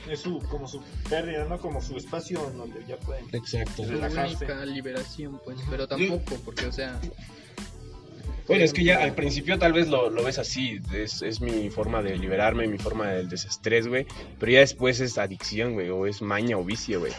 Es su, como su pérdida, ¿no? Como su espacio en donde ya pueden. Exacto. Relajarse. única liberación, pues, pero tampoco, porque, o sea, Bueno, es que ya al principio tal vez lo, lo ves así, es, es mi forma de liberarme, mi forma del desestrés, güey, pero ya después es adicción, güey, o es maña o vicio, güey.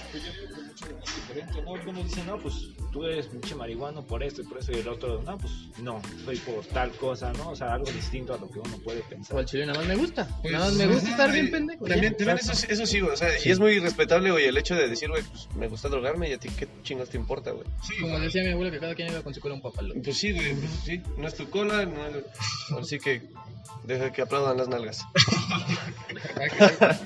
Diferente, ¿no? Algunos dicen, no, pues tú eres pinche marihuano por esto y por eso, y el otro, no, pues no, soy por tal cosa, ¿no? O sea, algo distinto a lo que uno puede o pensar. al chile nada más me gusta. Nada más me gusta estar bien pendejo. También, también eso, eso sí, güey. O sea, y es muy respetable, güey, el hecho de decir, güey, pues me gusta drogarme y a ti qué chingos te importa, güey. Como decía mi abuela, que cada quien iba con su cola un papalote. Pues sí, güey, pues sí. No es tu cola, no es... Así que deja que aplaudan las nalgas.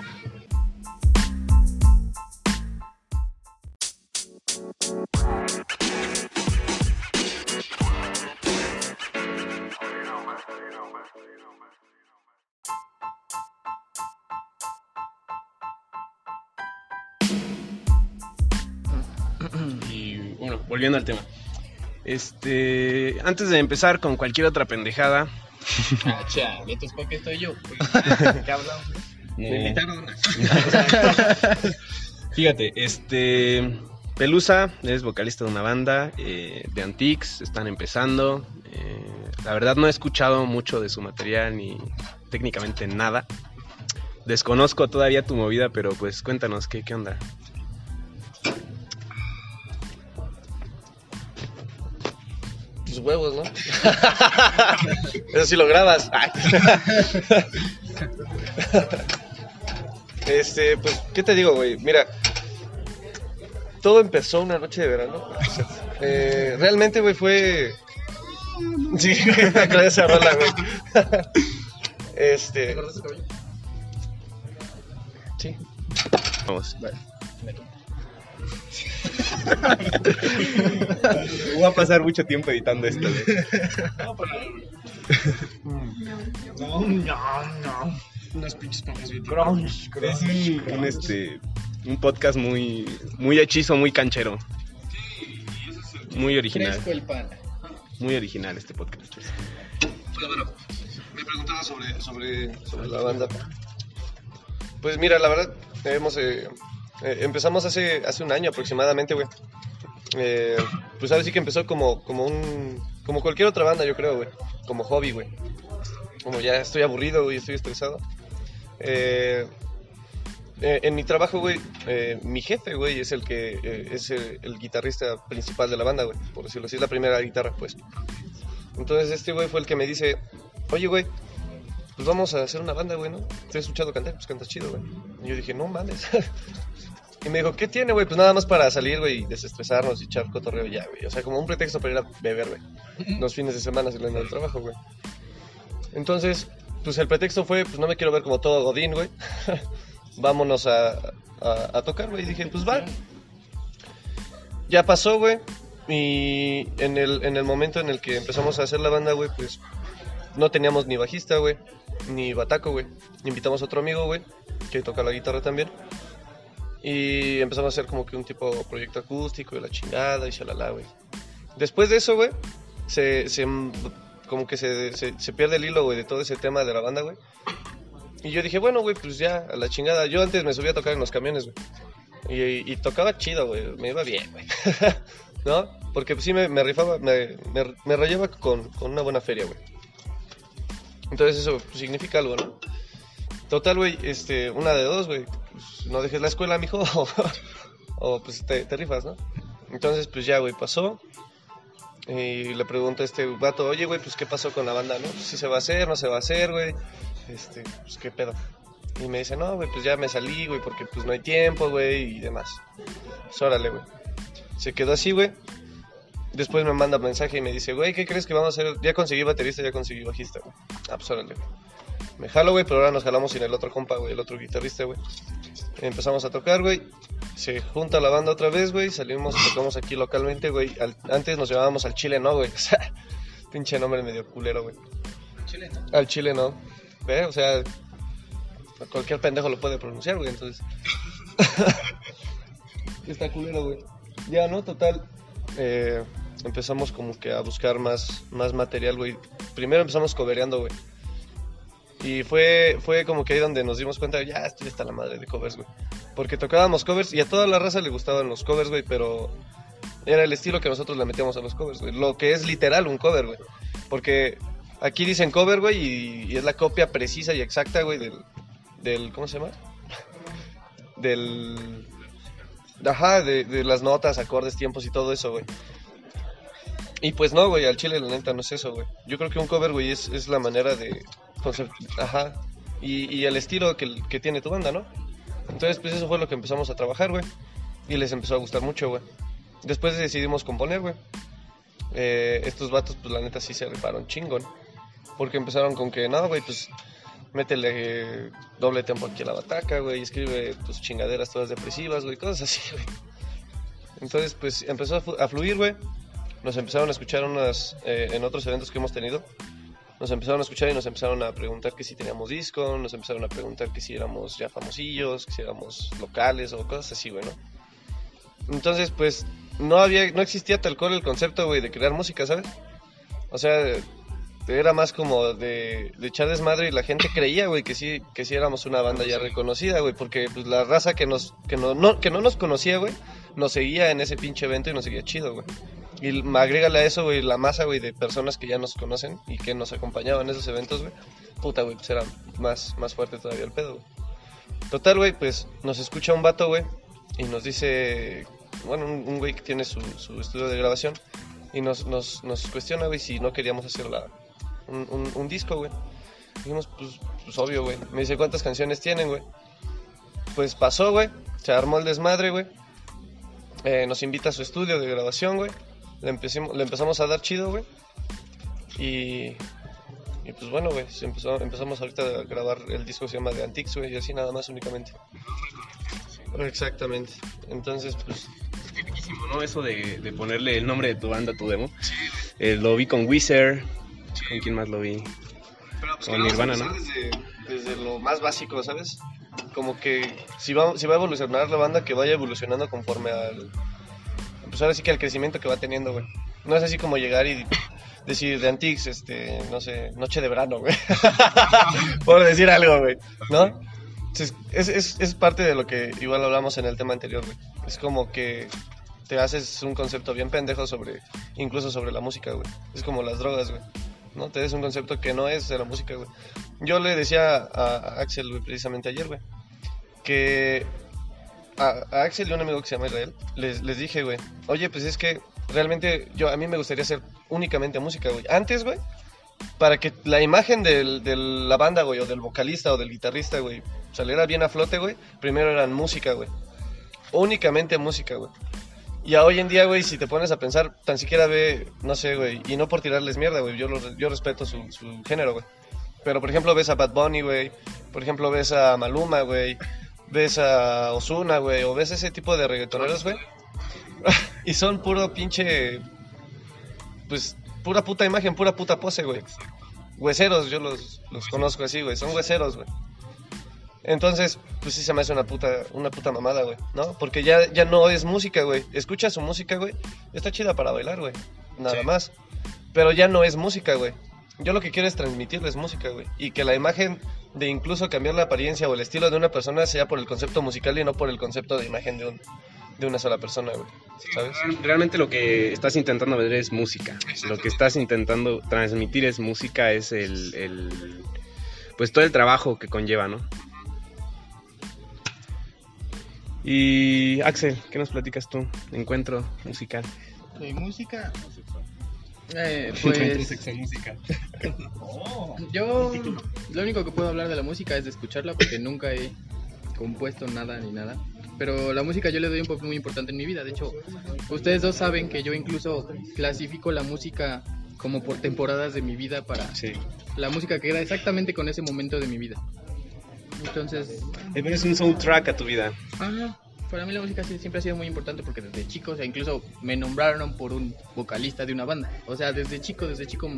Y bueno, volviendo al tema. Este, antes de empezar con cualquier otra pendejada, Ah, chale, entonces ¿para qué estoy yo? ¿Qué hablamos? Me invitaron. Fíjate, este. Pelusa es vocalista de una banda eh, de Antiques, están empezando. eh, la verdad no he escuchado mucho de su material ni técnicamente nada. Desconozco todavía tu movida, pero pues cuéntanos qué, qué onda. Tus huevos, ¿no? Eso sí lo grabas. Este, pues, ¿qué te digo, güey? Mira, todo empezó una noche de verano. Eh, realmente, güey, fue. Sí, de esa rola, güey. Este. Sí. Vamos. Vale. Voy a pasar mucho tiempo editando esto. No. No, no, no. Unas pinches papas bien Crunch, Es crunch, un, crunch. un, este, un podcast muy, muy hechizo, muy canchero. Muy original. Fresco el pan. Muy original este podcast. Pero bueno, me preguntaba sobre, sobre, sobre la banda. Pues mira, la verdad, hemos, eh, eh, empezamos hace, hace un año aproximadamente, güey. Eh, pues ahora sí que empezó como, como un... Como cualquier otra banda, yo creo, güey. Como hobby, güey. Como ya estoy aburrido, güey, estoy estresado. Eh, eh, en mi trabajo, güey, eh, mi jefe, güey, es el que eh, es el, el guitarrista principal de la banda, güey, por decirlo así, es la primera guitarra, pues. Entonces este güey fue el que me dice, oye, güey, pues vamos a hacer una banda, güey, ¿no? Te he escuchado cantar, pues cantas chido, güey. Y yo dije, no mames. y me dijo, ¿qué tiene, güey? Pues nada más para salir, güey, y desestresarnos y echar cotorreo ya, güey. O sea, como un pretexto para ir a beber, güey. Los fines de semana saliendo del trabajo, güey. Entonces, pues el pretexto fue, pues no me quiero ver como todo godín, güey. Vámonos a, a, tocar, güey. Y dije, pues va. Ya pasó, güey. Y en el, en el momento en el que empezamos a hacer la banda, güey, pues no teníamos ni bajista, güey, ni bataco, güey. Invitamos a otro amigo, güey, que toca la guitarra también. Y empezamos a hacer como que un tipo proyecto acústico y la chingada y shalala, güey. Después de eso, güey, se, se, como que se, se, se pierde el hilo, güey, de todo ese tema de la banda, güey. Y yo dije, bueno, güey, pues ya, a la chingada. Yo antes me subía a tocar en los camiones, güey. Y, tocaba chido, güey. Me iba bien, güey. ¿No? Porque pues, sí me, me rifaba, me, me, me rayaba con, con una buena feria, güey. Entonces eso pues, significa algo, ¿no? Total, güey, este, una de dos, güey. Pues, no dejes la escuela, mijo. o, pues te, te rifas, ¿no? Entonces, pues ya, güey, pasó. Y le pregunto a este vato, oye, güey, pues qué pasó con la banda, ¿no? Si se va a hacer, no se va a hacer, güey. Este, pues qué pedo. Y me dice, no, güey, pues ya me salí, güey, porque pues no hay tiempo, güey, y demás. Pues órale, güey. Se quedó así, güey. Después me manda mensaje y me dice, güey, ¿qué crees que vamos a hacer? Ya conseguí baterista, ya conseguí bajista, güey. Ah, pues órale, güey. Me jalo, güey, pero ahora nos jalamos sin el otro compa, güey, el otro guitarrista, güey. Empezamos a tocar, güey. Se junta la banda otra vez, güey. Salimos, tocamos aquí localmente, güey. Antes nos llamábamos al Chile, ¿no, güey? O sea, pinche nombre medio culero, güey. Chile, ¿no? Al Chile, no. ¿Ve? O sea, cualquier pendejo lo puede pronunciar, güey, entonces. Está culero, güey. Ya, ¿no? Total. eh, empezamos como que a buscar más, más material, güey. Primero empezamos cobereando, güey. Y fue, fue como que ahí donde nos dimos cuenta, ya, esto ya está la madre de covers, güey. Porque tocábamos covers y a toda la raza le gustaban los covers, güey, pero era el estilo que nosotros le metíamos a los covers, güey. Lo que es literal un cover, güey. Porque aquí dicen cover, güey, y, es la copia precisa y exacta, güey, del, del, ¿cómo se llama? Del, ajá, de, las notas, acordes, tiempos y todo eso, güey. Y pues no, güey, al chile la neta no es eso, güey. Yo creo que un cover, güey, es, la manera de, concep- ajá, y, y el estilo que, que tiene tu banda, ¿no? Entonces, pues eso fue lo que empezamos a trabajar, güey. Y les empezó a gustar mucho, güey. Después decidimos componer, güey. Eh, estos vatos, pues la neta sí se rifaron chingón. Porque empezaron con que, no, güey, pues métele eh, doble tempo aquí a la bataca, güey, escribe tus chingaderas todas depresivas, güey, cosas así, güey. Entonces, pues empezó a fluir, güey. Nos empezaron a escuchar unas, eh, en otros eventos que hemos tenido. Nos empezaron a escuchar y nos empezaron a preguntar que si teníamos disco, nos empezaron a preguntar que si éramos ya famosillos, que si éramos locales o cosas así, güey, ¿no? Entonces, pues, no había, no existía tal cual el concepto, güey, de crear música, ¿sabes? O sea, era más como de, de echar desmadre y la gente creía, güey, que sí, que sí éramos una banda ya reconocida, güey, porque pues, la raza que nos, que no, no- que no nos conocía, güey, nos seguía en ese pinche evento y nos seguía chido, güey. Y agrégale a eso, güey, la masa, güey, de personas que ya nos conocen y que nos acompañaban en esos eventos, güey. Puta, güey, pues era más, más fuerte todavía el pedo, güey. Total, güey, pues nos escucha un vato, güey, y nos dice, bueno, un, un güey que tiene su, su estudio de grabación, y nos, nos, nos cuestiona, güey, si no queríamos hacer la, un, disco, güey. Dijimos, pues, pues obvio, güey. Me dice, ¿cuántas canciones tienen, güey? Pues pasó, güey. Se armó el desmadre, güey. Eh, nos invita a su estudio de grabación, güey. Le, empezamos a dar chido, güey. Y, Y pues bueno, güey, empezamos ahorita a grabar el disco que se llama The Antiques, güey, y así nada más únicamente. Exactamente. Entonces, pues Riquísimo, ¿no? Eso de, ponerle el nombre de tu banda a tu demo. Eh, lo vi con Wizard. ¿Con quién más lo vi? Pero pues Con Nirvana, ¿no? Desde, desde lo más básico, ¿sabes? Como que si va, si va a evolucionar la banda, que vaya evolucionando conforme al. Pues ahora sí que al crecimiento que va teniendo, güey. No es así como llegar y decir de Antiques, este, no sé, Noche de Verano, güey. Por decir algo, güey. ¿No? Es, es, es parte de lo que igual hablamos en el tema anterior, güey. Es como que te haces un concepto bien pendejo sobre, incluso sobre la música, güey. Es como las drogas, güey. ¿No? Te des un concepto que no es de la música, güey. Yo le decía a, Axel, precisamente ayer, güey, que a, Axel y un amigo que se llama Israel, les, les dije, güey, oye, pues es que realmente yo a mí me gustaría hacer únicamente música, güey. Antes, güey, para que la imagen del, de la banda, güey, o del vocalista o del guitarrista, güey, saliera bien a flote, güey, primero eran música, güey. Únicamente música, güey. Y a hoy en día, güey, si te pones a pensar, tan siquiera ve, no sé, güey, y no por tirarles mierda, güey, yo, yo respeto su, género, güey. Pero, por ejemplo, ves a Bad Bunny, güey, por ejemplo, ves a Maluma, güey, ves a Ozuna, güey, o ves ese tipo de reggaetoneros, güey. y son puro pinche, pues, pura puta imagen, pura puta pose, güey. Hueseros, yo los, los conozco así, güey, son hueseros, güey. Entonces, pues sí se me hace una puta, una puta mamada, güey, ¿no? Porque ya, ya no es música, güey. Escucha su música, güey. Está chida para bailar, güey. Nada Sí. más. Pero ya no es música, güey. Yo lo que quiero es transmitirles música, güey. Y que la imagen de incluso cambiar la apariencia o el estilo de una persona sea por el concepto musical y no por el concepto de imagen de, un, de una sola persona, güey. ¿Sabes? Realmente lo que estás intentando ver es música. Lo que estás intentando transmitir es música, es el, el- pues todo el trabajo que conlleva, ¿no? Y Axel, ¿qué nos platicas tú? Encuentro musical. De música. Eh, Encuentro pues sexo musical. yo lo único que puedo hablar de la música es de escucharla porque nunca he compuesto nada ni nada. Pero la música yo le doy un papel muy importante en mi vida. De hecho, ustedes dos saben que yo incluso clasifico la música como por temporadas de mi vida para Sí. la música que queda exactamente con ese momento de mi vida. Entonces, Es un soundtrack a tu vida. Ajá. Para mí la música siempre ha sido muy importante porque desde chico, o sea, incluso me nombraron por un vocalista de una banda. O sea, desde chico, desde chico,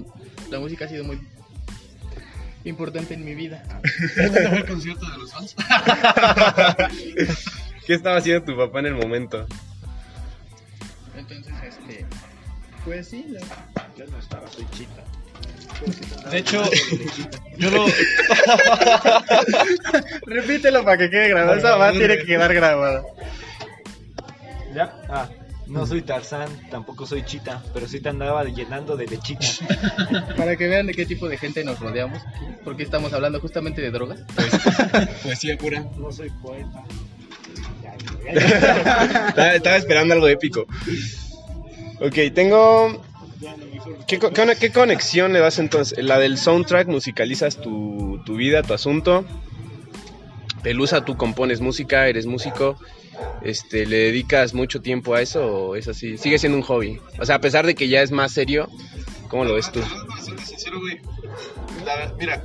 la música ha sido muy importante en mi vida. el concierto de los fans? ¿Qué estaba haciendo tu papá en el momento? Entonces, este, pues sí, la- Yo no estaba, soy chita. De hecho, yo lo... Repítelo para que quede grabado. Esa va, tiene que quedar grabada. ¿Ya? Ah, no soy Tarzán, tampoco soy chita, pero sí te andaba llenando de lechita. Para que vean de qué tipo de gente nos rodeamos. Porque estamos hablando justamente de drogas. Poesía pura. No soy poeta. estaba, estaba esperando algo épico. Ok, tengo. ¿Qué, qué, conexión le das entonces? La del soundtrack, musicalizas tu, tu vida, tu asunto. Pelusa, tú compones música, eres músico. Este, ¿Le dedicas mucho tiempo a eso o es así? Sigue siendo un hobby. O sea, a pesar de que ya es más serio, ¿cómo lo ves tú? Sincero, güey, mira,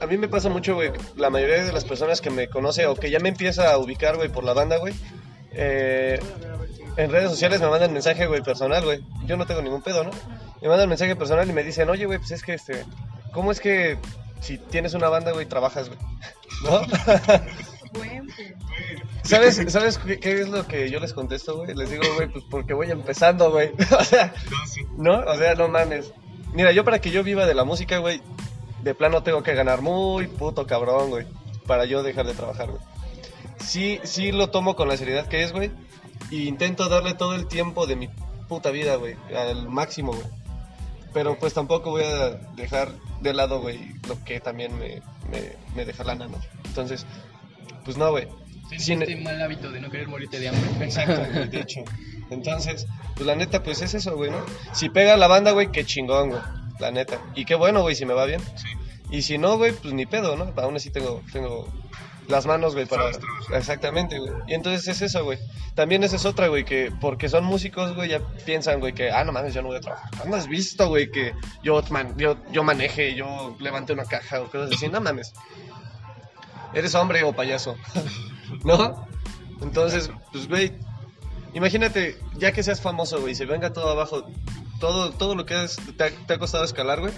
a mí me pasa mucho, güey, la mayoría de las personas que me conoce o que ya me empieza a ubicar, güey, por la banda, güey, eh, en redes sociales me mandan mensaje, güey, personal, güey. Yo no tengo ningún pedo, ¿no? Me mandan mensaje personal y me dicen, oye, güey, pues es que, este, ¿cómo es que si tienes una banda, güey, trabajas, güey? ¿No? ¿Sabes, ¿Sabes qué, qué es lo que yo les contesto, güey? Les digo, güey, pues porque voy empezando, güey. o sea, ¿no? O sea, no mames. Mira, yo para que yo viva de la música, güey, de plano tengo que ganar muy puto cabrón, güey, para yo dejar de trabajar, güey. Sí, sí lo tomo con la seriedad que es, güey, y intento darle todo el tiempo de mi puta vida, güey, al máximo, güey. Pero pues tampoco voy a dejar de lado, güey, lo que también me, me, me deja lana, ¿no? Entonces, pues no, güey. Sin- este mal hábito de no querer morirte de hambre. Exacto, güey, de hecho. Entonces, pues la neta, pues es eso, güey, ¿no? Si pega la banda, güey, qué chingón, güey. La neta. Y qué bueno, güey, si me va bien. Y si no, güey, pues ni pedo, ¿no? Aún así tengo, tengo las manos, güey, para... Exactamente, güey. Y entonces es eso, güey. También esa es otra, güey, que porque son músicos, güey, ya piensan, güey, que, ah, no mames, yo no voy a trabajar. ¿Cuándo has visto, güey, que yo, man- yo, yo maneje, yo levante una caja o cosas así? No mames. Eres hombre o payaso. ¿No? Entonces, pues, güey, imagínate, ya que seas famoso, güey, se venga todo abajo, todo, todo lo que has- te, ha, te ha costado escalar, güey.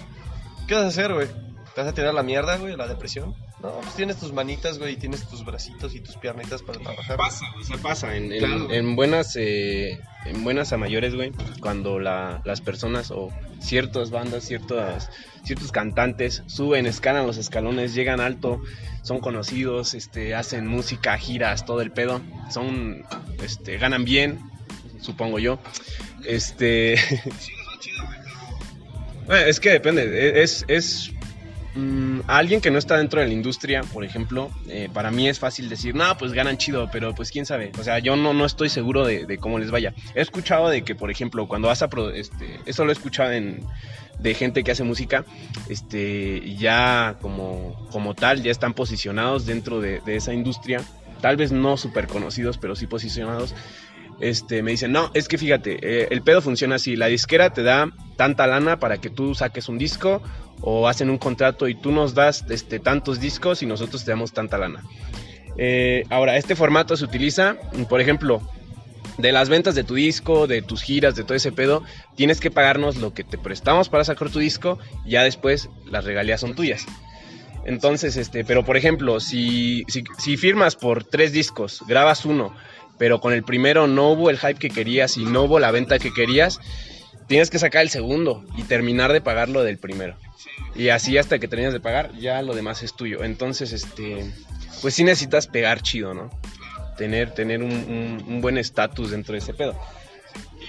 ¿Qué vas a hacer, güey? ¿Te vas a tirar la mierda, güey, la depresión? No, pues tienes tus manitas, güey, y tienes tus bracitos y tus piernitas para trabajar. Pasa, o sea, pasa. En, en- Claro. en buenas eh, en buenas a mayores, güey, cuando la- las personas o ciertas bandas, ciertos, ciertos cantantes suben, escalan los escalones, llegan alto, son conocidos, este, hacen música, giras, todo el pedo, son, este, ganan bien, supongo yo. Este. Bueno, es que depende, e- es, es mm, alguien que no está dentro de la industria, por ejemplo, eh, para mí es fácil decir, no, pues ganan chido, pero pues quién sabe. O sea, yo no, no estoy seguro de, cómo les vaya. He escuchado de que, por ejemplo, cuando vas a... pro- este, eso lo he escuchado en, de gente que hace música, este, ya como, como tal, ya están posicionados dentro de, de esa industria. Tal vez no súper conocidos, pero sí posicionados. Este, me dicen, no, es que fíjate, eh, el pedo funciona así, la disquera te da tanta lana para que tú saques un disco o hacen un contrato y tú nos das este, tantos discos y nosotros te damos tanta lana. Eh, ahora, este formato se utiliza, por ejemplo, de las ventas de tu disco, de tus giras, de todo ese pedo, tienes que pagarnos lo que te prestamos para sacar tu disco, ya después las regalías son tuyas. Entonces, este, pero por ejemplo, si, si, firmas por tres discos, grabas uno, pero con el primero no hubo el hype que querías y no hubo la venta que querías, tienes que sacar el segundo y terminar de pagar lo del primero. Y así hasta que termines de pagar, ya lo demás es tuyo. Entonces, este, pues sí necesitas pegar chido, ¿no? Tener, tener un buen estatus dentro de ese pedo.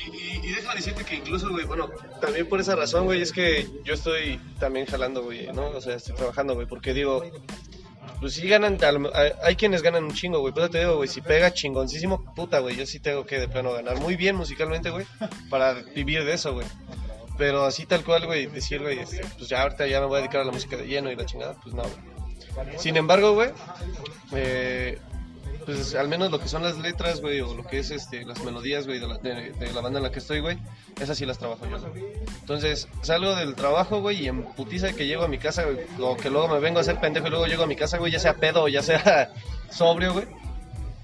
Y, y, déjame decirte que incluso, güey, bueno, también por esa razón, güey, es que yo estoy también jalando, güey, ¿no? O sea, estoy trabajando, güey, porque digo, pues sí ganan, hay quienes ganan un chingo, güey, pero te digo, güey, si pega chingoncísimo, puta, güey, yo sí tengo que de plano ganar muy bien musicalmente, güey, para vivir de eso, güey. Pero así tal cual, güey, decir, güey, este, pues ya ahorita ya me voy a dedicar a la música de lleno y la chingada, pues no, güey. Sin embargo, güey, eh, pues al menos lo que son las letras, güey, o lo que es este, las melodías, güey, de la, de, de la banda en la que estoy, güey, esas sí las trabajo yo. güey. Entonces, salgo del trabajo, güey, y en putiza que llego a mi casa, güey, o que luego me vengo a hacer pendejo y luego llego a mi casa, güey, ya sea pedo o ya sea sobrio, güey,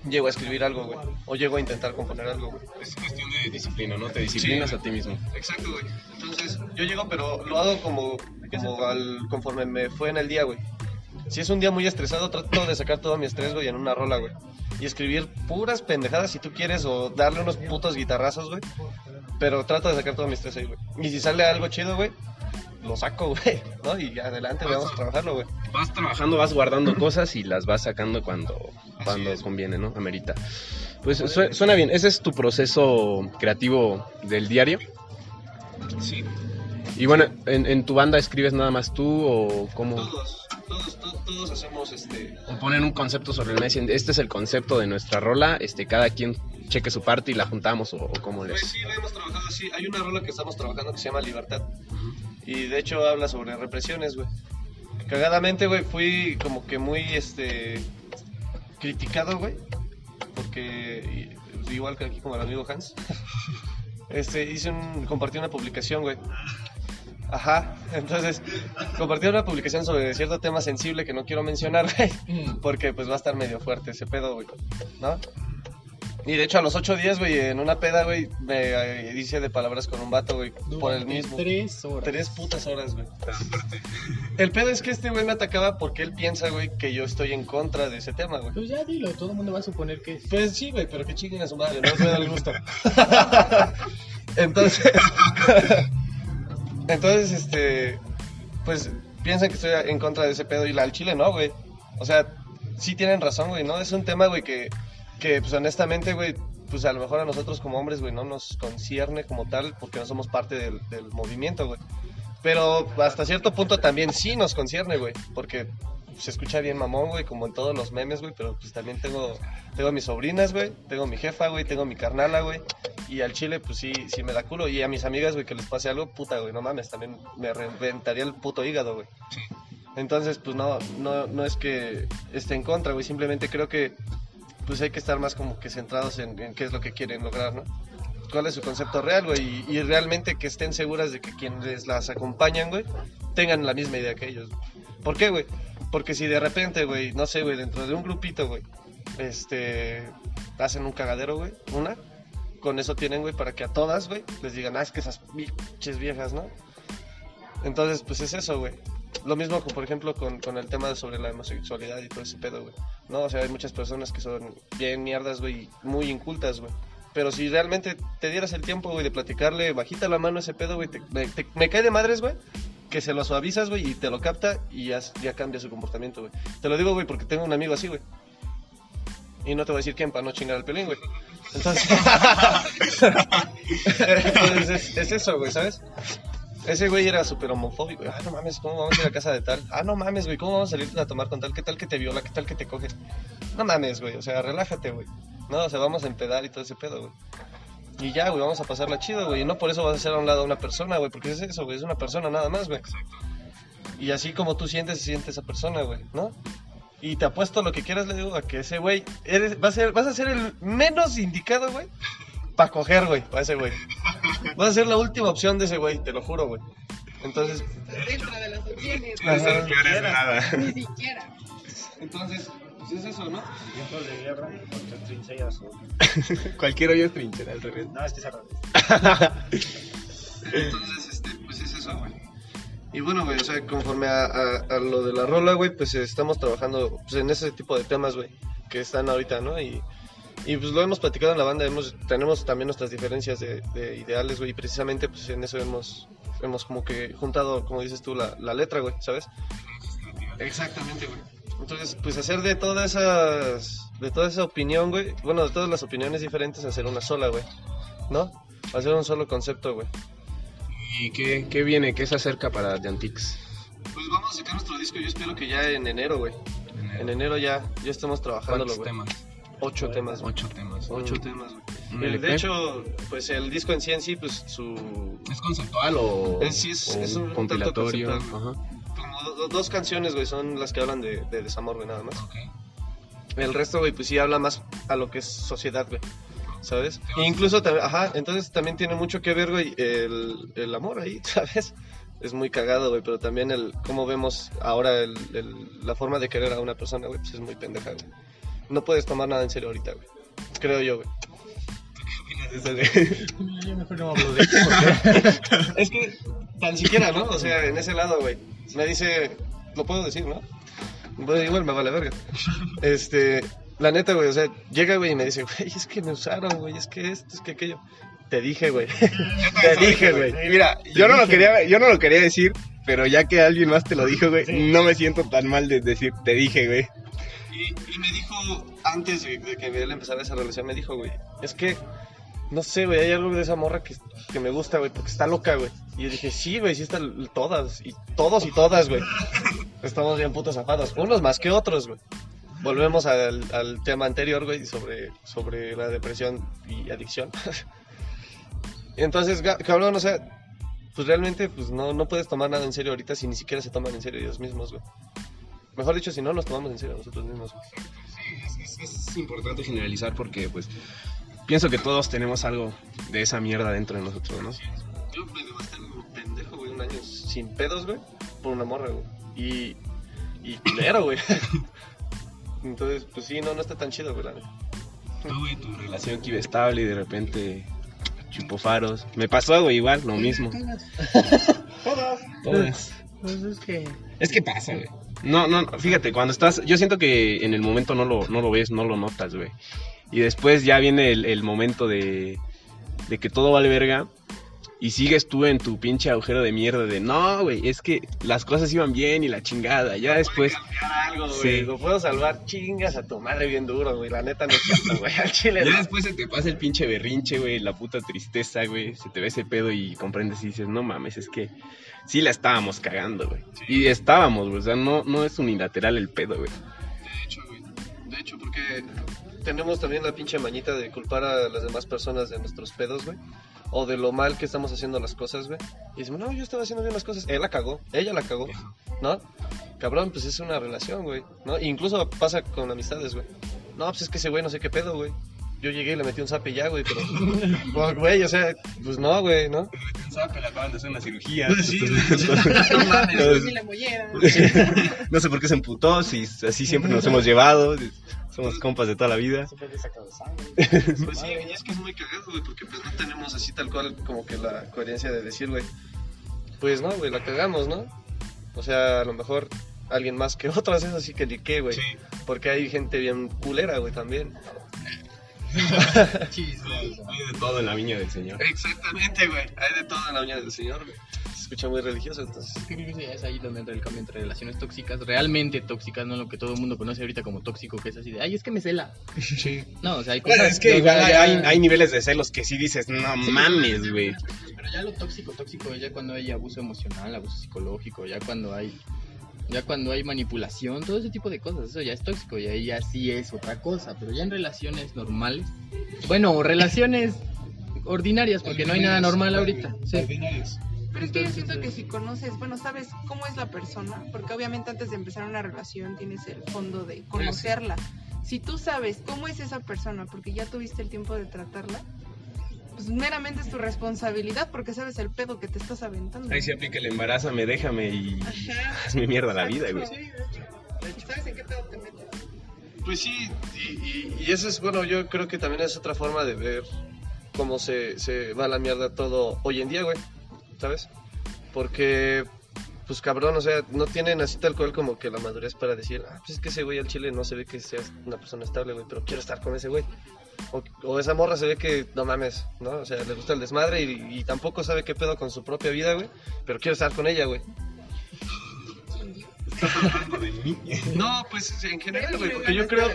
llego a escribir algo, güey, o llego a intentar componer algo, güey. Es cuestión de disciplina, ¿no? Te disciplinas a ti mismo. Exacto, güey. Entonces, yo llego, pero lo hago como, como al, conforme me fue en el día, güey. Si es un día muy estresado, trato de sacar todo mi estrés, güey, en una rola, güey. Y escribir puras pendejadas si tú quieres, o darle unos putos guitarrazos, güey. Pero trato de sacar todo mi estrés ahí, güey. Y si sale algo chido, güey, lo saco, güey, ¿no? Y adelante, vamos a trabajarlo, güey. Vas trabajando, vas guardando cosas y las vas sacando cuando, cuando conviene, ¿no? Amerita. Pues su- suena bien. ¿Ese es tu proceso creativo del diario? Sí. Y bueno, ¿en, en tu banda escribes nada más tú o cómo? Todos, todos, todos, todos hacemos este. O ponen un concepto sobre el mes. y Este es el concepto de nuestra rola. Este, cada quien cheque su parte y la juntamos o, o cómo Pues les. sí, lo hemos trabajado así. Hay una rola que estamos trabajando que se llama Libertad. Y de hecho habla sobre represiones, güey. Cagadamente, güey, fui como que muy, este, criticado, güey. Porque, igual que aquí como el amigo Hans, este, hice un, compartí una publicación, güey. Ajá, entonces, compartí una publicación sobre cierto tema sensible que no quiero mencionar, güey. Porque pues va a estar medio fuerte ese pedo, güey. ¿No? Y de hecho a los ocho días, güey, en una peda, güey, me eh, hice de palabras con un vato, güey, por el mismo. Tres horas. Tres putas horas, güey. El pedo es que este güey me atacaba porque él piensa, güey, que yo estoy en contra de ese tema, güey. Pues ya dilo, todo el mundo va a suponer que es. Pues sí, güey, pero que chinguen a su madre, no se da el gusto. Entonces, entonces, este, pues piensan que estoy en contra de ese pedo y la al chile no, güey. O sea, sí tienen razón, güey, ¿no? Es un tema, güey, que, que pues honestamente, güey, pues a lo mejor a nosotros como hombres, güey, no nos concierne como tal porque no somos parte del, del movimiento, güey. Pero hasta cierto punto también sí nos concierne, güey, porque se escucha bien mamón, güey, como en todos los memes, güey, pero pues también tengo, tengo mis sobrinas, güey, tengo mi jefa, güey, tengo mi carnala, güey, y al chile, pues sí, sí me da culo, y a mis amigas, güey, que les pase algo, puta, güey, no mames, también me reventaría el puto hígado, güey. Entonces, pues no, no, no es que esté en contra, güey. Simplemente creo que pues hay que estar más como que centrados en, en qué es lo que quieren lograr, ¿no? cuál es su concepto real, güey, y, y realmente que estén seguras de que quienes las acompañan, güey, tengan la misma idea que ellos. ¿Por qué, güey? Porque si de repente, güey, no sé, güey, dentro de un grupito, güey, este, hacen un cagadero, güey, una, con eso tienen, güey, para que a todas, güey, les digan, ah, es que esas pinches viejas, ¿no? Entonces, pues es eso, güey. Lo mismo, con, por ejemplo, con, con el tema sobre la homosexualidad y todo ese pedo, güey. No, o sea, hay muchas personas que son bien mierdas, güey, muy incultas, güey. Pero si realmente te dieras el tiempo, güey, de platicarle bajita la mano a ese pedo, güey, te- te- me cae de madres, güey, que se lo suavizas, güey, y te lo capta y ya, cambia su comportamiento, güey. Te lo digo, güey, porque tengo un amigo así, güey. Y no te voy a decir quién para no chingar al pelín, güey. Entonces, Entonces es, es eso, güey, ¿sabes? Ese güey era súper homofóbico. Ah, no mames, ¿cómo vamos a ir a casa de tal? Ah, no mames, güey, ¿cómo vamos a salir a tomar con tal? ¿Qué tal que te viola? ¿Qué tal que te coge? No mames, güey, o sea, relájate, güey. No, o sea, vamos a empedar y todo ese pedo, güey. Y ya, güey, vamos a pasarla chido, güey. Y no por eso vas a hacer a un lado a una persona, güey, porque es eso, güey, es una persona nada más, güey. Y así como tú sientes, se siente esa persona, güey, ¿no? Y te apuesto lo que quieras, le digo, a que ese güey, eres, va a ser, vas a ser el menos indicado, güey, para coger, güey, para ese güey. Vas a ser la última opción de ese güey, te lo juro, güey. Entonces, Dentro de las opciones. Ajá. peor es nada. Ni siquiera. entonces, pues es eso, ¿no? De guerra o... Cualquier hoyo es trinchera al revés. No, este es al revés. Entonces, este, pues es eso, güey. Y bueno, güey, o sea, conforme a, a- a lo de la rola, güey, pues estamos trabajando pues, en ese tipo de temas, güey, que están ahorita, ¿no? Y, y pues lo hemos platicado en la banda, hemos, tenemos también nuestras diferencias de, de ideales, güey, y precisamente pues en eso hemos, hemos como que juntado, como dices tú, la, la letra, güey, ¿sabes? Exactamente, güey. Entonces, pues hacer de todas esas, de toda esa opinión, güey, bueno, de todas las opiniones diferentes, hacer una sola, güey, ¿no? Hacer un solo concepto, güey. ¿Y qué, qué viene? ¿Qué se acerca para The Antiques? Pues vamos a sacar nuestro disco, yo espero que ya en enero, güey. En enero ya, ya estemos trabajándolo, ¿Cuántos güey. temas? Ocho temas, güey. Ocho temas. Ocho Un- temas, güey. un El-. De hecho, pues el disco en sí en sí, pues su... ¿Es conceptual o, Es- sí, es- o es un tanto compilatorio? conceptual. Ajá. Do- dos canciones, güey, son las que hablan de, de desamor, güey, nada más. Ok. El resto, güey, pues sí habla más a lo que es sociedad, güey. ¿Sabes? E incluso, ajá, entonces también tiene mucho que ver, güey, el, el amor ahí, ¿sabes? Es muy cagado, güey, pero también el cómo vemos ahora el, el- la forma de querer a una persona, güey, pues es muy pendeja, güey. No puedes tomar nada en serio ahorita, güey. Creo yo, güey. Yo mejor no hablo de eso porque Es que tan siquiera, ¿no? O sea, en ese lado, güey. Me dice, lo puedo decir, ¿no? Bueno, igual me vale verga. Este, la neta, güey, o sea, llega, güey, y me dice, güey, es que me usaron, güey, es que esto, es que aquello. Te dije, güey. Te dije, güey. Mira, yo no, lo quería, yo no lo quería decir, pero ya que alguien más te lo dijo, güey, no me siento tan mal de decir, te dije, güey. Y, y me dijo, antes de, de que él empezara esa relación, me dijo, güey, es que, no sé, güey, hay algo de esa morra que, que me gusta, güey, porque está loca, güey. Y yo dije, sí, güey, sí están todas, y todos y todas, güey. Estamos bien putos zafados, unos más que otros, güey. Volvemos al, tema anterior, güey, sobre, sobre la depresión y adicción. Entonces, cabrón, o sea, pues realmente, pues no, no puedes tomar nada en serio ahorita si ni siquiera se toman en serio ellos mismos, güey. Mejor dicho, si no nos tomamos en serio nosotros mismos, güey. Es- es importante generalizar porque, pues, pienso que todos tenemos algo de esa mierda dentro de nosotros, ¿no? Yo me debo estar como pendejo, güey, un año sin pedos, güey, por una morra, güey. Y, y culero, güey. Entonces, pues sí, no, no está tan chido, güey, la. Tú, güey, tu relación que iba estable y de repente chupó faros. Me pasó, güey, igual, lo mismo. Todas. pues es que Es que pasa, güey. No, no, fíjate, cuando estás, yo siento que en el momento no lo, no lo ves, no lo notas, güey. Y después ya viene el, el momento de, de que todo vale verga. Y sigues tú en tu pinche agujero de mierda de no, güey, es que las cosas iban bien y la chingada. Ya después, algo, Sí. Lo puedo salvar, chingas a tu madre bien duro, güey. La neta no es güey. Al chile ya no. después se te pasa el pinche berrinche, güey, la puta tristeza, güey. Se te ve ese pedo y comprendes y dices, no mames, es que sí la estábamos cagando, güey. Y estábamos, güey, o sea, no, no es unilateral el pedo, güey. De hecho, güey. De hecho, porque tenemos también la pinche mañita de culpar a las demás personas de nuestros pedos, güey. O de lo mal que estamos haciendo las cosas, güey. Y decimos, no, yo estaba haciendo bien las cosas. Él la cagó, ella la cagó, ¿no? cabrón, pues es una relación, güey, ¿no? incluso pasa con amistades, güey. No, pues es que ese güey no sé qué pedo, güey. Yo llegué y le metí un zape y ya, güey, pero... pues, güey, o sea, pues no, güey, ¿no? Pensaba que le acaban de hacer una cirugía. Sí, no sé por qué se emputó, si así siempre nos hemos llevado. Somos compas de toda la vida. Siempre sacado sangre. Pues sí, y es que es muy cagado, güey, porque pues no tenemos así tal cual como que la coherencia de decir, güey, pues no, güey, la cagamos, ¿no? O sea, a lo mejor alguien más que otras es así que ni qué, güey. Porque hay gente bien culera, güey, también. Hay de todo en la viña del Señor. Exactamente, güey. Hay de todo en la uña del señor, güey. Se escucha muy religioso, entonces. Creo que es ahí donde entra el cambio entre relaciones tóxicas, realmente tóxicas, no lo que todo el mundo conoce ahorita como tóxico, que es así de, ay, es que me cela. Sí. No, o sea, hay Bueno, cosas- es que igual sea, hay, ya- hay, hay niveles de celos que sí dices, no mames, güey. Pero ya lo tóxico, tóxico, ya cuando hay abuso emocional, abuso psicológico, ya cuando hay ya cuando hay manipulación, todo ese tipo de cosas, eso ya es tóxico y ahí ya sí es otra cosa, pero ya en relaciones normales, bueno, relaciones ordinarias, porque no hay nada normal ahorita. Sí. Pero es que yo siento que eh, si conoces, bueno, sabes cómo es la persona, porque obviamente antes de empezar una relación tienes el fondo de conocerla. Si tú sabes cómo es esa persona, porque ya tuviste el tiempo de tratarla, pues meramente es tu responsabilidad, porque sabes el pedo que te estás aventando. Ahí se aplica el embarázame, déjame y Ajá. hazme mierda la vida, güey. Sí, de hecho. ¿Sabes en qué pedo te metes? Pues sí, y, y, y eso es, bueno, yo creo que también es otra forma de ver cómo se, se va a la mierda todo hoy en día, güey, ¿sabes? Porque, pues cabrón, o sea, no tienen así tal cual como que la madurez para decir, ah, pues es que ese güey al chile no se ve que sea una persona estable, güey, pero quiero estar con ese güey. O, esa morra se ve que, no mames, ¿no? O sea, le gusta el desmadre y, y tampoco sabe qué pedo con su propia vida, güey, pero quiero estar con ella, güey. No, pues en general, güey, porque yo creo,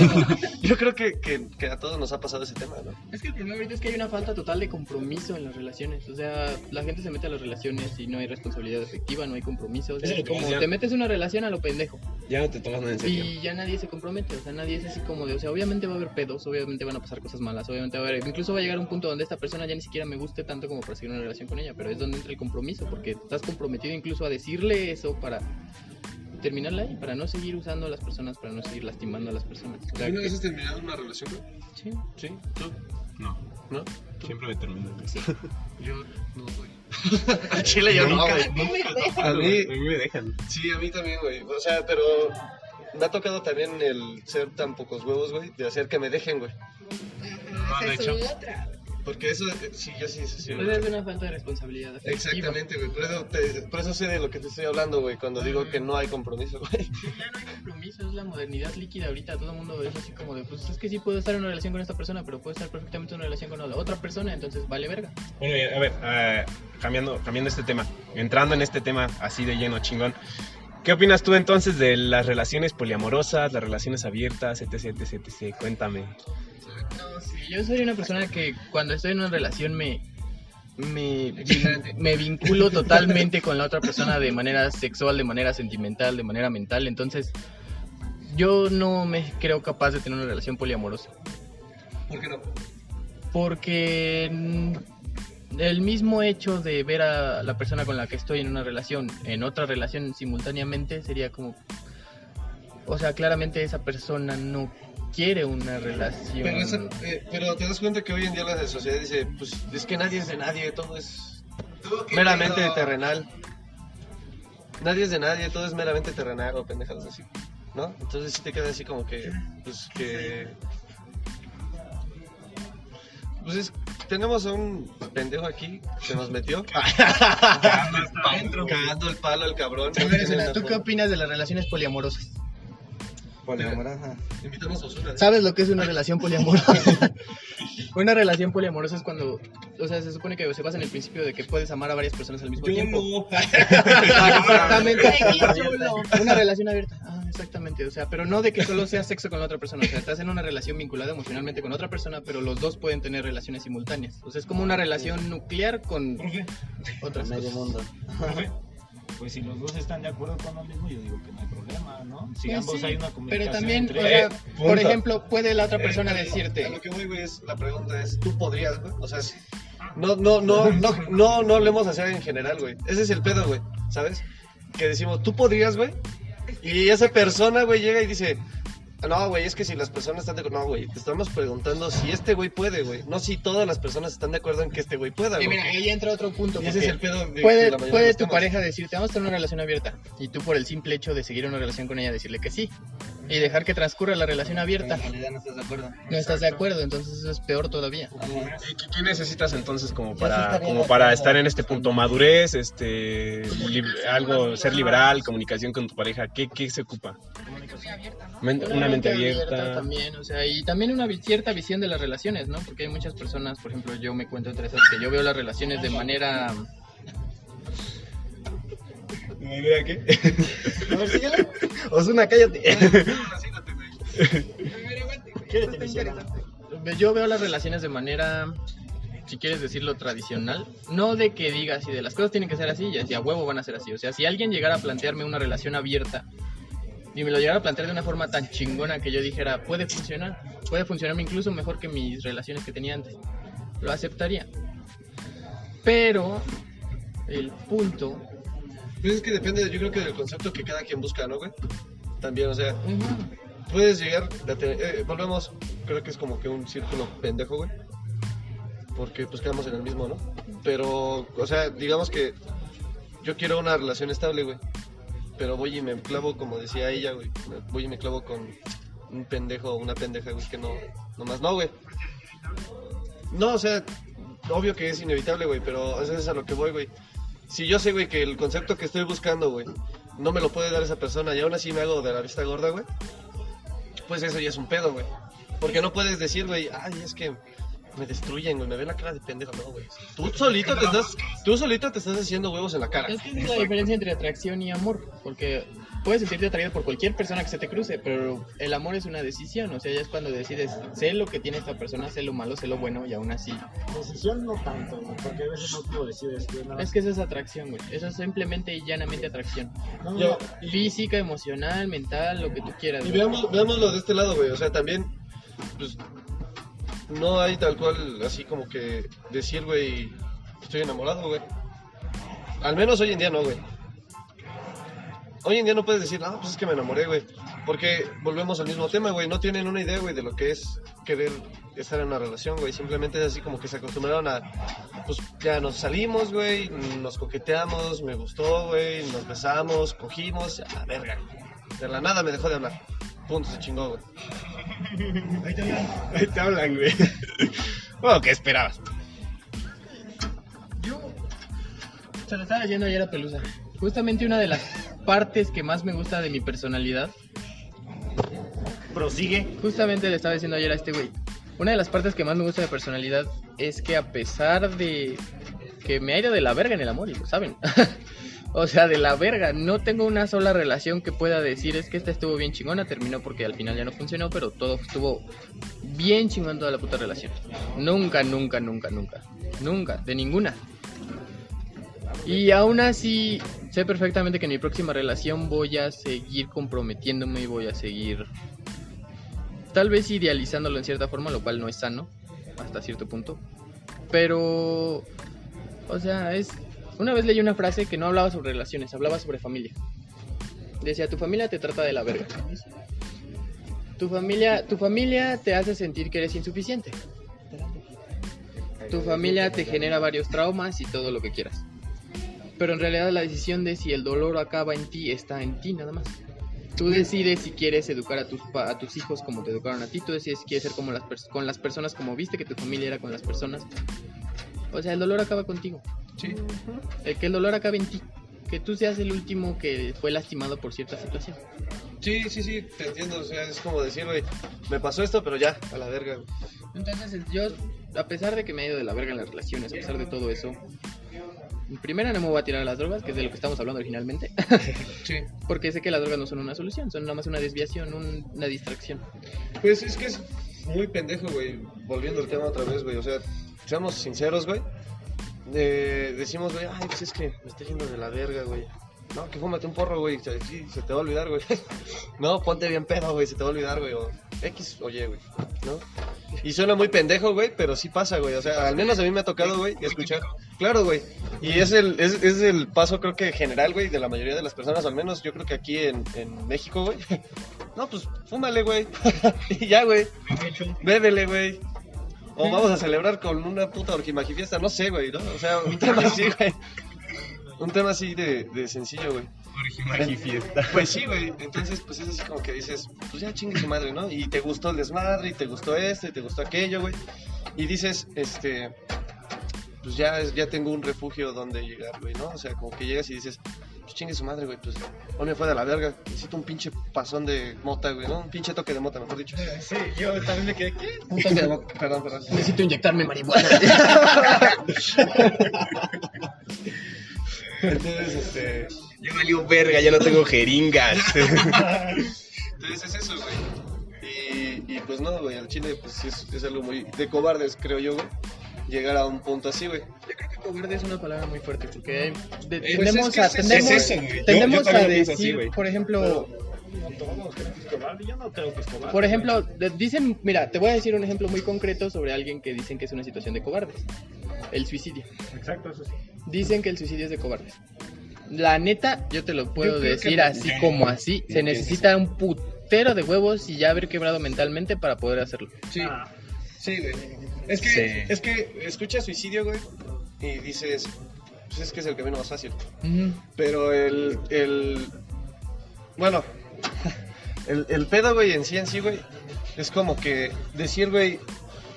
yo creo que, que, que a todos nos ha pasado ese tema, ¿no? Es que el problema ahorita es que hay una falta total de compromiso en las relaciones. O sea, la gente se mete a las relaciones y no hay responsabilidad efectiva, no hay compromiso. O sea, Eso es como te metes una relación a lo pendejo. Ya no te tomas nada en serio. Y ya nadie se compromete. O sea, nadie es así como de. O sea, obviamente va a haber pedos, obviamente van a pasar cosas malas, obviamente va a haber. Incluso va a llegar un punto donde esta persona ya ni siquiera me guste tanto como para seguir una relación con ella. Pero es donde entra el compromiso, porque estás comprometido incluso a decirle eso para terminarla ahí, para no seguir usando a las personas, para no seguir lastimando a las personas. O sea, ¿Alguna vez has terminado una relación, güey? sí. ¿Sí? ¿Tú? No. ¿No? Siempre me termino. Yo no, güey. Al chile yo no, güey. A mí, A mí me dejan. sí, a mí también, güey. O sea, pero me ha tocado también el ser tan pocos huevos, güey, de hacer que me dejen, güey. De hecho. otra. Porque eso, eh, sí, yo sí, sí, sí. Pues es una falta de responsabilidad. afectiva. Exactamente, güey. Por eso, te- por eso sé de lo que te estoy hablando, güey, cuando digo que no hay compromiso, güey. Ya no hay compromiso, es la modernidad líquida ahorita. Todo el mundo es así como de, pues es que sí puedo estar en una relación con esta persona, pero puedo estar perfectamente en una relación con la otra persona, entonces vale verga. Bueno, a ver, eh, cambiando, cambiando este tema, entrando en este tema así de lleno, chingón. ¿Qué opinas tú entonces de las relaciones poliamorosas, las relaciones abiertas, etc, etc, etc? Cuéntame. No, yo soy una persona que cuando estoy en una relación me, me, me vinculo totalmente con la otra persona de manera sexual, de manera sentimental, de manera mental. Entonces, yo no me creo capaz de tener una relación poliamorosa. ¿Por qué no? Porque el mismo hecho de ver a la persona con la que estoy en una relación, en otra relación simultáneamente, sería como... O sea, claramente esa persona no quiere una relación. Pero, esa- eh, pero te das cuenta que hoy en día la sociedad dice, pues es que nadie es de nadie, todo es meramente terrenal. Nadie es de nadie, todo es meramente terrenal o pendejadas así, ¿no? Entonces sí te queda así como que, pues que... Pues es, tenemos a un pendejo aquí, se nos metió. Cagando el palo el cabrón. ¿tú qué opinas de las relaciones poliamorosas? Invitamos a Osuna. ¿Sabes lo que es una relación poliamorosa? una relación poliamorosa es cuando, o sea, se supone que se basa en el principio de que puedes amar a varias personas al mismo tiempo. Exactamente. Una relación abierta. Ah, exactamente. O sea, pero no de que solo sea sexo con la otra persona. O sea, estás en una relación vinculada emocionalmente con otra persona, pero los dos pueden tener relaciones simultáneas. O sea, es como una relación nuclear con Profe, otras Medio cosas. mundo. profe, Pues si los dos están de acuerdo con lo mismo, yo digo que no hay problema, ¿no? Si Pues ambos sí, hay una pero comunicación también, entre o sea, Eh, por ejemplo, puede la otra persona Eh, decirte. A lo que voy, güey, es, la pregunta es, ¿tú podrías, güey? O sea, sí. no, no, no, no, no, no hablemos hacer en general, güey. Ese es el pedo, güey, ¿sabes? que decimos, tú podrías, güey. Y esa persona, güey, llega y dice, no, güey, es que si las personas están de acuerdo, no, güey, te estamos preguntando si este güey puede, güey. No si todas las personas están de acuerdo en que este güey pueda, Y güey. mira, ahí entra otro punto. Y ese es el pedo de, puede de la mayoría puede de los tu temas. pareja decirte, vamos a tener una relación abierta. Y tú por el simple hecho de seguir una relación con ella, decirle que sí. Y dejar que transcurra la relación abierta. En realidad no estás de acuerdo. No estás de acuerdo, entonces eso es peor todavía. ¿Y qué, qué necesitas entonces como para, como para estar en este punto? Madurez, este, li- algo, ser liberal, comunicación con tu pareja. ¿Qué, qué se ocupa? Una, mente abierta. también, o sea, y también una cierta visión de las relaciones, ¿no? Porque hay muchas personas, por ejemplo, yo me cuento entre esas que yo veo las relaciones de manera ¿Idea qué? A ver, síguele. Osuna, cállate. Yo veo las relaciones de manera, si quieres decirlo, tradicional. No de que digas si de las cosas tienen que ser así y así a huevo van a ser así. O sea, si alguien llegara a plantearme una relación abierta y me lo llegara a plantear de una forma tan chingona que yo dijera, puede funcionar, puede funcionarme incluso mejor que mis relaciones que tenía antes, lo aceptaría. Pero el punto... Pues es que depende, yo creo que del concepto que cada quien busca, ¿no, güey? También, o sea, puedes llegar a tener, eh, volvemos, creo que es como que un círculo pendejo, güey. Porque pues quedamos en el mismo, ¿no? Pero, o sea, digamos que yo quiero una relación estable, güey. Pero voy y me clavo, como decía ella, güey. Voy y me clavo con un pendejo o una pendeja, güey, que no, nomás no, güey. No, o sea, obvio que es inevitable, güey, pero eso es a lo que voy, güey. Si yo sé, güey, que el concepto que estoy buscando, güey, no me lo puede dar esa persona y aún así me hago de la vista gorda, güey, pues eso ya es un pedo, güey. Porque no puedes decir, güey, ay, es que me destruyen, güey, me ven la cara de pendejo, no, güey. Tú solito te estás, tú solito te estás haciendo huevos en la cara. Es que esa es la diferencia entre atracción y amor, porque puedes sentirte atraído por cualquier persona que se te cruce, pero el amor es una decisión, o sea, ya es cuando decides, sé lo que tiene esta persona, sé lo malo, sé lo bueno, y aún así. Decisión no tanto, güey, porque a veces no tú decides. güey, nada Es que eso es atracción, güey, eso es simplemente y llanamente atracción. No, no, Ya, no. Física, emocional, mental, lo que tú quieras. Y veamos, veámoslo de este lado, güey. O sea, también, pues, no hay tal cual, así como que decir, güey, estoy enamorado, güey. Al menos hoy en día no, güey. Hoy en día no puedes decir, no, pues es que me enamoré, güey. Porque volvemos al mismo tema, güey. No tienen una idea, güey, de lo que es querer estar en una relación, güey. Simplemente es así como que se acostumbraron a, pues ya nos salimos, güey, nos coqueteamos, me gustó, güey, nos besamos, cogimos, a la verga. De la nada me dejó de hablar. Punto, se chingó, güey. Ahí te hablan, güey. Bueno, ¿qué esperabas? Yo se lo estaba leyendo ayer a Pelusa. Justamente una de las partes que más me gusta de mi personalidad Prosigue. Justamente le estaba diciendo ayer a este güey. Una de las partes que más me gusta de personalidad es que a pesar de que me ha ido de la verga en el amor, y lo saben. o sea, de la verga. No tengo una sola relación que pueda decir es que esta estuvo bien chingona, terminó porque al final ya no funcionó, pero todo estuvo bien chingón toda la puta relación. Nunca, nunca, nunca, nunca. Nunca, de ninguna. Y aún así, sé perfectamente que en mi próxima relación voy a seguir comprometiéndome y voy a seguir tal vez idealizándolo en cierta forma, lo cual no es sano hasta cierto punto. Pero, o sea, es... Una vez leí una frase que no hablaba sobre relaciones, hablaba sobre familia. Decía, tu familia te trata de la verga. Tu familia, tu familia te hace sentir que eres insuficiente. Tu familia te genera varios traumas y todo lo que quieras. Pero en realidad la decisión de si el dolor acaba en ti está en ti nada más. Tú decides si quieres educar a tus, a tus hijos como te educaron a ti. Tú decides si quieres ser como las con las personas como viste que tu familia era con las personas. O sea, el dolor acaba contigo. Sí. El que el dolor acabe en ti. Que tú seas el último que fue lastimado por cierta situación. Sí, sí, sí, te entiendo. O sea, es como decir, güey, me pasó esto, pero ya, a la verga, güey. Entonces, yo, a pesar de que me ha ido de la verga en las relaciones, a pesar de todo eso, primero no me voy a tirar a las drogas, que es de lo que estamos hablando originalmente. Sí. Porque sé que las drogas no son una solución, son nada más una desviación, un- una distracción. Pues es que es muy pendejo, güey. Volviendo al tema otra vez, güey. O sea, seamos sinceros, güey. Eh, decimos, güey, ay, pues es que me estoy yendo de la verga, güey. No, que fúmate un porro, güey. Se- Sí, se te va a olvidar, güey. No, ponte bien pedo, güey. Se te va a olvidar, güey. O X o Y, güey, ¿no? Y suena muy pendejo, güey, pero sí pasa, güey. O sea, al menos a mí me ha tocado, güey, escuchar. Claro, güey. Y es el, es, es el paso, creo que general, güey, de la mayoría de las personas, al menos yo creo que aquí en, en México, güey. No, pues, fúmale, güey. y ya, güey. Bébele, güey. O vamos a celebrar con una puta orgimagifiesta, no sé, güey, ¿no? O sea, un tema así, güey. Un tema así de, de sencillo, güey. fiesta. Pues sí, güey. Entonces, pues es así como que dices, pues ya chingue su madre, ¿no? Y te gustó el desmadre, y te gustó esto, y te gustó aquello, güey. Y dices, este, pues ya, ya tengo un refugio donde llegar, güey, ¿no? O sea, como que llegas y dices, chingue su madre, güey, pues hoy me fue de la verga. Necesito un pinche pasón de mota, güey, ¿no? Un pinche toque de mota, mejor dicho. Sí, yo también me quedé. ¿Qué? Un toque de mota, perdón, perdón. Necesito inyectarme marihuana. Entonces, este, Ya valió verga, ya no tengo jeringas. entonces es eso, güey. Y, y pues no, güey, al chile, pues es, es algo muy de cobardes, creo yo, güey. Llegar a un punto así, güey. Yo creo que cobarde es una palabra muy fuerte porque de- Pues tendemos es que a tendemos, es eso, güey. Yo- tendemos yo a así, decir, por ejemplo, No todos creen que es cobarde. Yo no creo que es cobarde. por ejemplo, dicen, mira, te voy a decir un ejemplo muy concreto sobre alguien que dicen que es una situación de cobardes. El suicidio. Exacto, eso sí. Dicen que el suicidio es de cobardes. La neta, yo te lo puedo decir que- así como así. Se necesita un putero de huevos y ya haber quebrado mentalmente para poder hacerlo. Sí, Ah, sí, güey. Es que, Sí. es que escuchas suicidio, güey, y dices, pues es que es el camino más fácil. Pero el, el, bueno, el, el pedo, güey, en sí, en sí, güey, es como que decir, güey,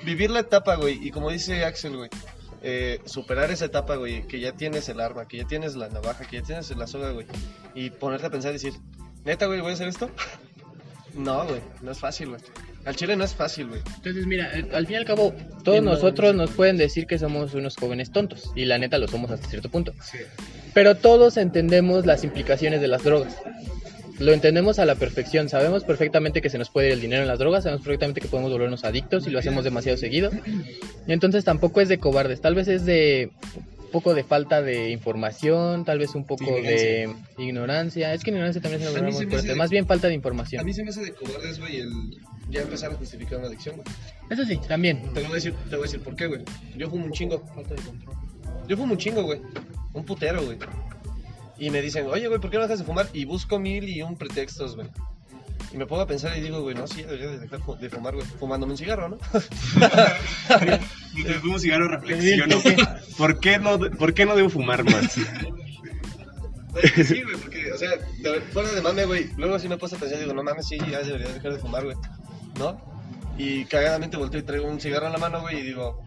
vivir la etapa, güey, y como dice Axel, güey, eh, superar esa etapa, güey, que ya tienes el arma, que ya tienes la navaja, que ya tienes la soga, güey, y ponerte a pensar y decir, neta, güey, ¿voy a hacer esto? No, güey, no es fácil, güey. Al chile no es fácil, güey. Entonces, mira, eh, al fin y al cabo, todos nosotros nos pueden decir que somos unos jóvenes tontos, y la neta lo somos hasta cierto punto. Pero todos entendemos las implicaciones de las drogas. Lo entendemos a la perfección, sabemos perfectamente que se nos puede ir el dinero en las drogas, sabemos perfectamente que podemos volvernos adictos y lo hacemos demasiado seguido. Y entonces tampoco es de cobardes, tal vez es de un poco de falta de información, tal vez un poco de ignorancia. Es que ignorancia también es una A palabra se muy fuerte, más bien falta de A información. mí se me hace de cobardes, güey, el ya empezar a justificar una adicción, güey. Eso sí, también. Te voy a decir, te voy a decir por qué, güey. Yo fumo un chingo. Yo fumo un chingo, güey. Un putero, güey. Y me dicen, oye, güey, ¿por qué no dejas de fumar? Y busco mil y un pretextos, güey. Y me pongo a pensar y digo, güey, no, sí, debería de dejar de fumar, güey. Fumándome un cigarro, ¿no? Mientras fumo cigarro reflexiono. ¿Por qué no, por qué no debo fumar más? sí, güey, porque, o sea, de- fuera de mame, güey. Luego sí me puse a pensar y digo, no mames, sí, ya debería dejar de fumar, güey. ¿No? Y cagadamente volteo y traigo un cigarro en la mano, güey, y digo,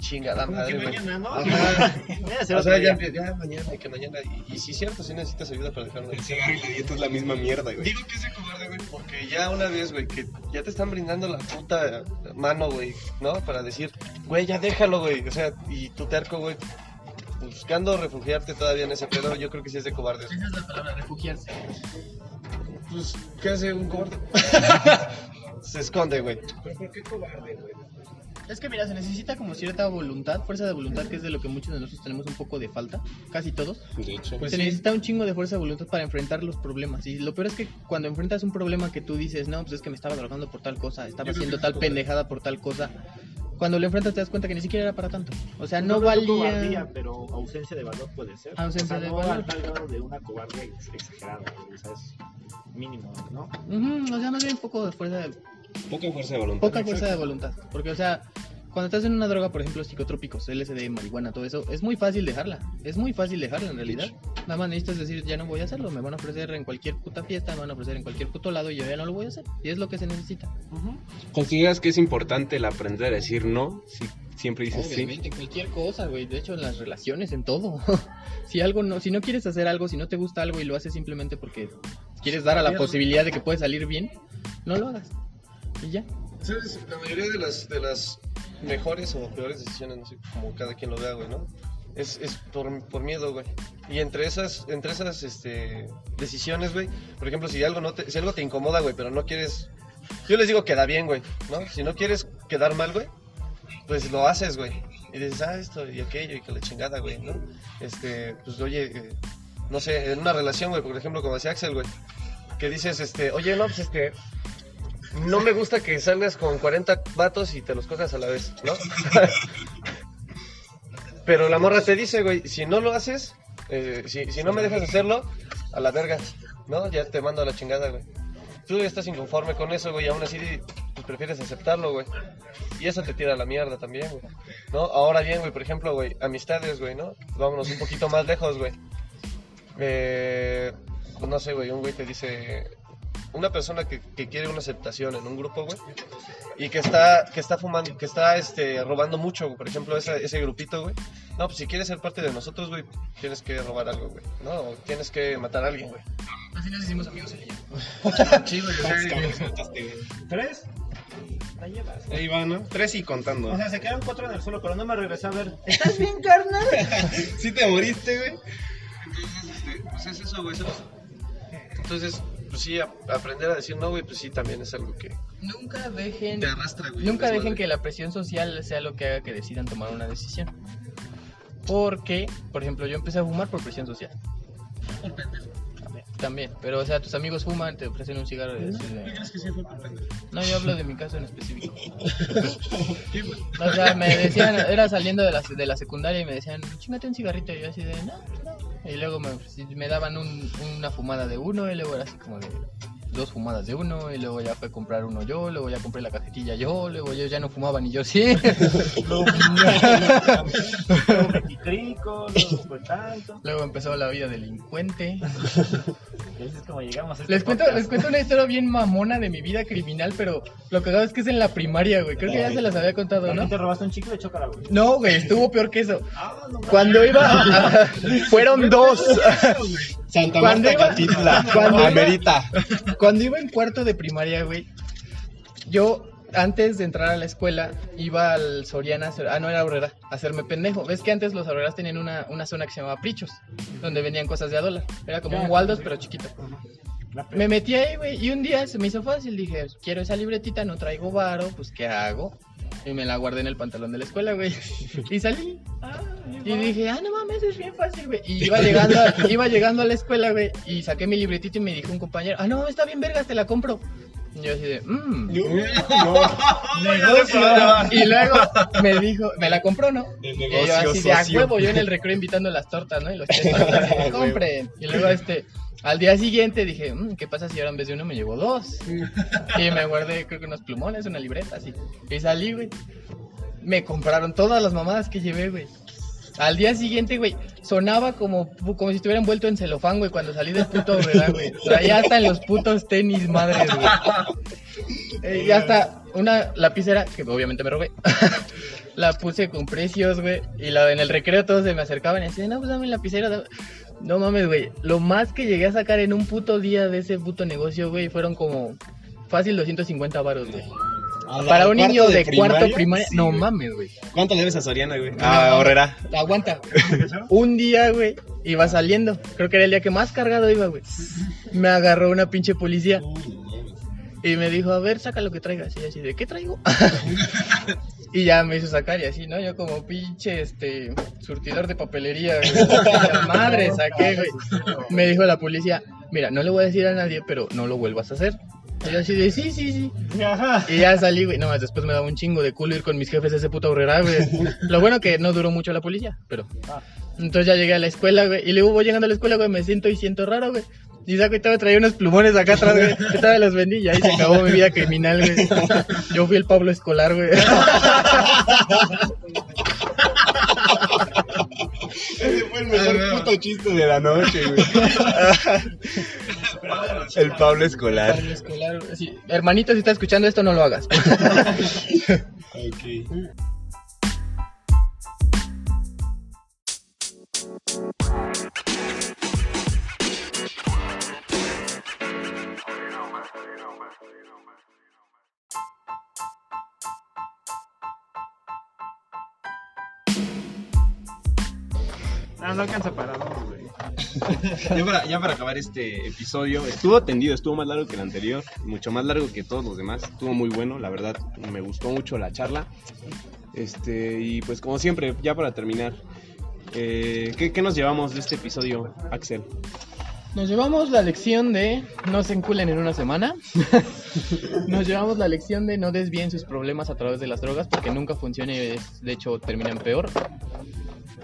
chingada que madre, güey. mañana, ¿no? Ajá. O sea, ya, ya mañana, que mañana. Y, y sí, cierto, sí necesitas ayuda para dejarlo. El cigarro y la dieta es la misma mierda, güey. Digo que es de cobarde, güey, porque ya una vez, güey, que ya te están brindando la puta mano, güey, ¿no? Para decir, güey, ya déjalo, güey. O sea, y tu terco, güey, buscando refugiarte todavía en ese pedo, yo creo que sí es de cobarde. Esa es la palabra, refugiarse. Pues, ¿qué hace un cobarde? Se esconde, güey. ¿Pero por qué cobarde, güey? Es que mira, se necesita como cierta voluntad, fuerza de voluntad, que es de lo que muchos de nosotros tenemos un poco de falta, casi todos. De hecho. Pues se sí. necesita un chingo de fuerza de voluntad para enfrentar los problemas. Y lo peor es que cuando enfrentas un problema que tú dices, no, pues es que me estaba drogando por tal cosa, estaba haciendo tal pendejada por tal cosa. Cuando lo enfrentas te das cuenta que ni siquiera era para tanto. O sea, no que valía... cobardía, pero ausencia de valor puede ser. Ausencia o sea, de no valor. al tal grado de una cobardía ex- exagerada, o sea, es mínimo, ¿no? O sea, más bien un poco de fuerza de Poca fuerza de voluntad. poca fuerza de voluntad. Porque, o sea, cuando estás en una droga, por ejemplo, psicotrópicos, LSD, marihuana, todo eso, es muy fácil dejarla. Es muy fácil dejarla en realidad. Nada más necesitas decir, ya no voy a hacerlo. Me van a ofrecer en cualquier puta fiesta, me van a ofrecer en cualquier puto lado y yo ya no lo voy a hacer. Y es lo que se necesita. ¿Consideras que es importante el aprender a decir no? Si siempre dices sí. Obviamente, en cualquier cosa, güey. De hecho, en las relaciones, en todo. si algo no, si no quieres hacer algo, si no te gusta algo y lo haces simplemente porque quieres dar a la posibilidad de que puede salir bien, no lo hagas. Y ya. ¿Sabes? La mayoría de las, de las mejores o peores decisiones, no sé, como cada quien lo vea, güey, ¿no? Es, es por, por miedo, güey. Y entre esas, entre esas este, decisiones, güey, por ejemplo, si algo, no te, si algo te incomoda, güey, pero no quieres... Yo les digo queda bien, güey, ¿no? Si no quieres quedar mal, güey, pues lo haces, güey. Y dices, ah, esto y aquello y que la chingada, güey, ¿no? Este, pues oye, eh, no sé, en una relación, güey, por ejemplo, como decía Axel, güey, que dices, este, oye, no, pues este, no me gusta que salgas con 40 vatos y te los cojas a la vez, ¿no? Pero la morra te dice, güey, si no lo haces, eh, si, si no me dejas hacerlo, a la verga, ¿no? Ya te mando a la chingada, güey. Tú ya estás inconforme con eso, güey, y aún así pues, prefieres aceptarlo, güey. Y eso te tira a la mierda también, güey. ¿No? Ahora bien, güey, por ejemplo, güey, amistades, güey, ¿no? Vámonos un poquito más lejos, güey. Eh, pues no sé, güey, un güey te dice, una persona que, que quiere una aceptación en un grupo, güey, y que está, que está fumando, que está este, robando mucho, güey, por ejemplo, ese, ese grupito, güey. No, pues si quieres ser parte de nosotros, güey, tienes que robar algo, güey. No, o tienes que matar a alguien, güey. Así nos hicimos amigos ella. Sí, güey, ¿Tres? La llevas. Ahí va, ¿no? Tres y contando. O sea, se quedaron cuatro en el suelo, pero no me regresé a ver. ¿Estás bien, carnal? sí te moriste, güey. Entonces, este, pues es eso, güey. Entonces, pues sí, a- aprender a decir no, güey, pues sí, también es algo que Nunca dejen te arrastra, güey. Nunca dejen que la presión social sea lo que haga que decidan tomar una decisión. Porque, por ejemplo, yo empecé a fumar por presión social. También, pero o sea, tus amigos fuman, te ofrecen un cigarro de- ¿Crees que sí fue por pendejo? No, yo hablo de mi caso en específico. O sea, me decían, era saliendo de la, de la secundaria y me decían, chingate un cigarrito. Y yo así de, no, no. Y luego me, daban un- una fumada de uno y luego era así como de dos fumadas de uno y luego ya fue comprar uno yo, luego ya compré la cajetilla yo, luego yo ya no fumaba ni yo sí. Luego Meticrico, luego por tanto. luego empezó la vida delincuente. Y así es como llegamos a este Les cuento, les cuento una historia bien mamona de mi vida criminal, pero lo que es que es en la primaria, güey. Creo que ya se las había contado, ¿También ¿no? te robaste un chicle de güey? No, güey, estuvo peor que eso. Ah, no Cuando iba a- fueron dos. Santa Cuando Marta iba- Catitla. cuando iba-. Cuando iba en cuarto de primaria, güey, yo antes de entrar a la escuela iba al Soriana, a hacer- ah, no era Aurrera, a hacerme pendejo. ¿Ves que antes los Aurreras tenían una, una zona que se llamaba Prichos, donde vendían cosas de a dólar? Era como un Waldos, pero chiquito. Me metí ahí, güey, y un día se me hizo fácil. Dije, quiero esa libretita, no traigo varo, pues ¿qué hago? Y me la guardé en el pantalón de la escuela, güey. Y salí. Y dije, ah, no mames, es bien fácil, güey. Y iba llegando, a, iba llegando a la escuela, güey, y saqué mi libretita y me dijo un compañero, ah, no, está bien, vergas, te la compro. Y yo así de, mmm. Y luego me dijo, me la compró, ¿no? De Y yo negocio, así de a huevo, yo en el recreo invitando las tortas, ¿no? Y los de, compren. Y luego este, al día siguiente dije, "Mm, ¿qué pasa si ahora en vez de uno me llevo dos? Y me guardé, creo que unos plumones, una libreta, así. Y salí, güey. Me compraron todas las mamadas que llevé, güey. Al día siguiente, güey, sonaba como, como si estuviera envuelto en celofán, güey, cuando salí del puto ¿verdad, güey. Traía hasta en los putos tenis, madres, güey. Eh, y hasta una lapicera, que obviamente me robé, la puse con precios, güey. Y la, en el recreo todos se me acercaban y decían, no, pues dame lapicera. dame". No mames, güey. Lo más que llegué a sacar en un puto día de ese puto negocio, güey, fueron como fácil 250 varos, güey. Para un niño de, cuarto primaria, Sí, no mames, güey. ¿Cuánto le debes a Soriana, güey? No, Ah, Horrera. Aguanta. Un día, güey, iba saliendo. Creo que era el día que más cargado iba, güey. Me agarró una pinche policía y me dijo, a ver, saca lo que traigas. Y así, ¿de qué traigo? y ya me hizo sacar y así, ¿no? Yo como pinche, este, surtidor de papelería, güey. Madre, saqué, güey. Me dijo la policía, mira, no le voy a decir a nadie, pero no lo vuelvas a hacer. Y yo así de, sí, sí, sí. Ajá. Y ya salí, güey. No, más después me daba un chingo de culo ir con mis jefes a ese puto horrera, güey. Lo bueno que no duró mucho la policía, pero. Entonces ya llegué a la escuela, güey. Y luego voy llegando a la escuela, güey, me siento y siento raro, güey. Y saco y todavía traía unos plumones acá atrás, güey. Todavía los vendí y ahí se acabó mi vida criminal, güey. Yo fui el Pablo Escolar, güey. Ese fue el mejor puto chiste de la noche, güey. El Pablo Escolar. Pablo Escolar, güey. Sí. Hermanito, si estás escuchando esto, no lo hagas. Ok. No, no alcanza para dos, güey. Ya para, ya para acabar este episodio, estuvo tendido, estuvo más largo que el anterior, mucho más largo que todos los demás, estuvo muy bueno, la verdad, me gustó mucho la charla. Este, y pues como siempre, ya para terminar, eh, ¿qué, qué nos llevamos de este episodio, Axel? Nos llevamos la lección de no se enculen en una semana. Nos llevamos la lección de no desvíen sus problemas a través de las drogas porque nunca funciona y es- de hecho terminan peor.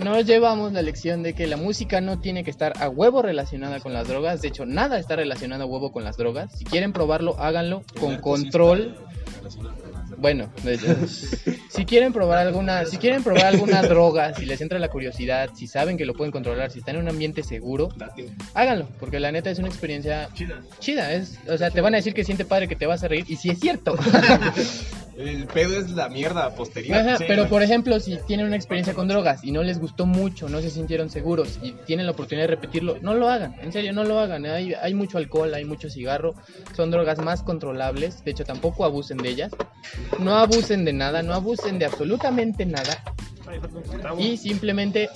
Nos llevamos la lección de que la música no tiene que estar a huevo relacionada con las drogas. De hecho, nada está relacionado a huevo con las drogas. Si quieren probarlo, háganlo con control. Bueno, si quieren probar alguna, si quieren probar alguna droga, si les entra la curiosidad, si saben que lo pueden controlar, si están en un ambiente seguro, háganlo, porque la neta es una experiencia chida. es, o sea, te van a decir que siente padre que te vas a reír y si es cierto. El pedo es la mierda posterior. Ajá, Sí, pero güey. por ejemplo, si tienen una experiencia con drogas y no les gustó mucho, no se sintieron seguros y tienen la oportunidad de repetirlo, no lo hagan, en serio, no lo hagan. Hay, hay mucho alcohol, hay mucho cigarro, son drogas más controlables, de hecho tampoco abusen de ellas. No abusen de nada, no abusen de absolutamente nada y simplemente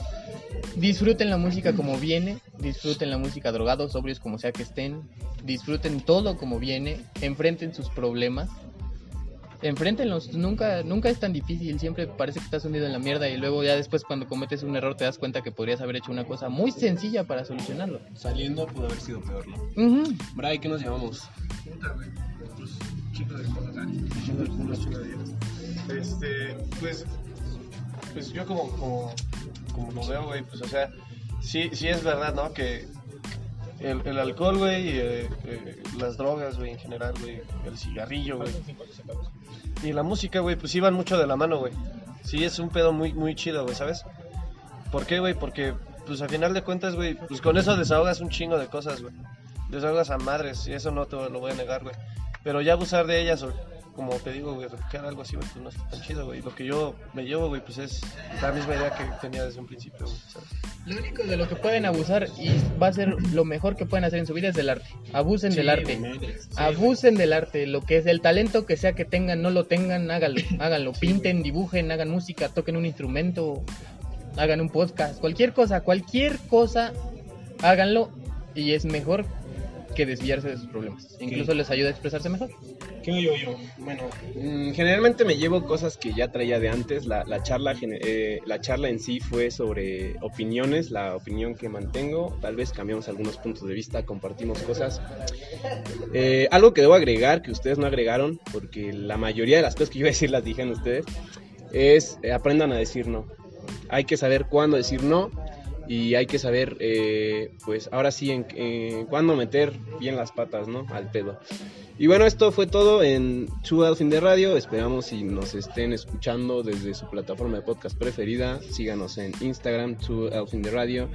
disfruten la música como viene, disfruten la música drogados, sobrios como sea que estén, disfruten todo como viene, enfrenten sus problemas. Enfréntenlos, nunca, nunca es tan difícil, siempre parece que estás hundido en la mierda y luego ya después cuando cometes un error te das cuenta que podrías haber hecho una cosa muy sencilla para solucionarlo. Saliendo pudo haber sido peor, ¿no? Ujú. Bray, ¿qué nos llevamos? Este, pues, pues yo como, como, como lo veo, güey, pues o sea, sí, sí es verdad, ¿no? Que el, el alcohol, güey, eh, eh, las drogas, güey, en general, güey, el cigarrillo, güey, y la música, güey, pues iban mucho de la mano, güey. Sí, es un pedo muy, muy chido, güey, ¿sabes? ¿Por qué, güey? Porque, pues a final de cuentas, güey, pues con eso desahogas un chingo de cosas, güey. Desahogas a madres, y eso no te lo voy a negar, güey. Pero ya abusar de ellas, o como te digo, güey, refugiar algo así, güey, pues no está tan chido, güey. Lo que yo me llevo, güey, pues es la misma idea que tenía desde un principio, güey, ¿sabes? Lo único de lo que pueden abusar y va a ser lo mejor que pueden hacer en su vida es del arte. Abusen del arte. Abusen del arte, lo que es el talento que sea que tengan, no lo tengan, háganlo, háganlo, pinten, dibujen, hagan música, toquen un instrumento, hagan un podcast, cualquier cosa, cualquier cosa, háganlo y es mejor que desviarse de sus problemas. Incluso les ayuda a expresarse mejor. ¿Qué me llevo yo? Bueno, mm, generalmente me llevo cosas que ya traía de antes. La, la charla, eh, la charla en sí fue sobre opiniones, la opinión que mantengo. Tal vez cambiamos algunos puntos de vista, compartimos cosas. Eh, algo que debo agregar, que ustedes no agregaron, porque la mayoría de las cosas que yo iba a decir las dijeron ustedes, es eh, aprendan a decir no. Hay que saber cuándo decir no y hay que saber, eh, pues ahora sí, en, en cuándo meter bien las patas, ¿no? Al pedo. Y bueno, esto fue todo en Two Elf in the Radio. Esperamos si nos estén escuchando desde su plataforma de podcast preferida. Síganos en Instagram, Two Elf in the Radio.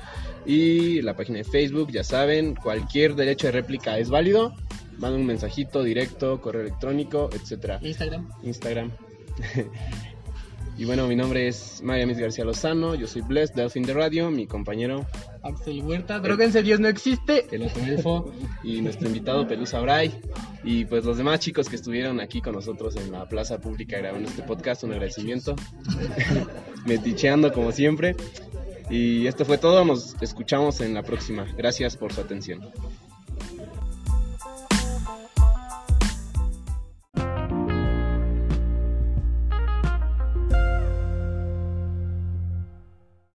Y la página de Facebook, ya saben, cualquier derecho de réplica es válido. Manden un mensajito directo, correo electrónico, etcétera. Instagram. Instagram. y bueno, mi nombre es María Miss García Lozano. Yo soy Bless, de Elf in the Radio. Mi compañero, Axel Huerta, droguense, Dios no existe. el elfo. Y nuestro invitado, Pelusa Bray. Y pues los demás chicos que estuvieron aquí con nosotros en la plaza pública grabando este podcast, un agradecimiento. Meticheando como siempre. Y esto fue todo, nos escuchamos en la próxima. Gracias por su atención.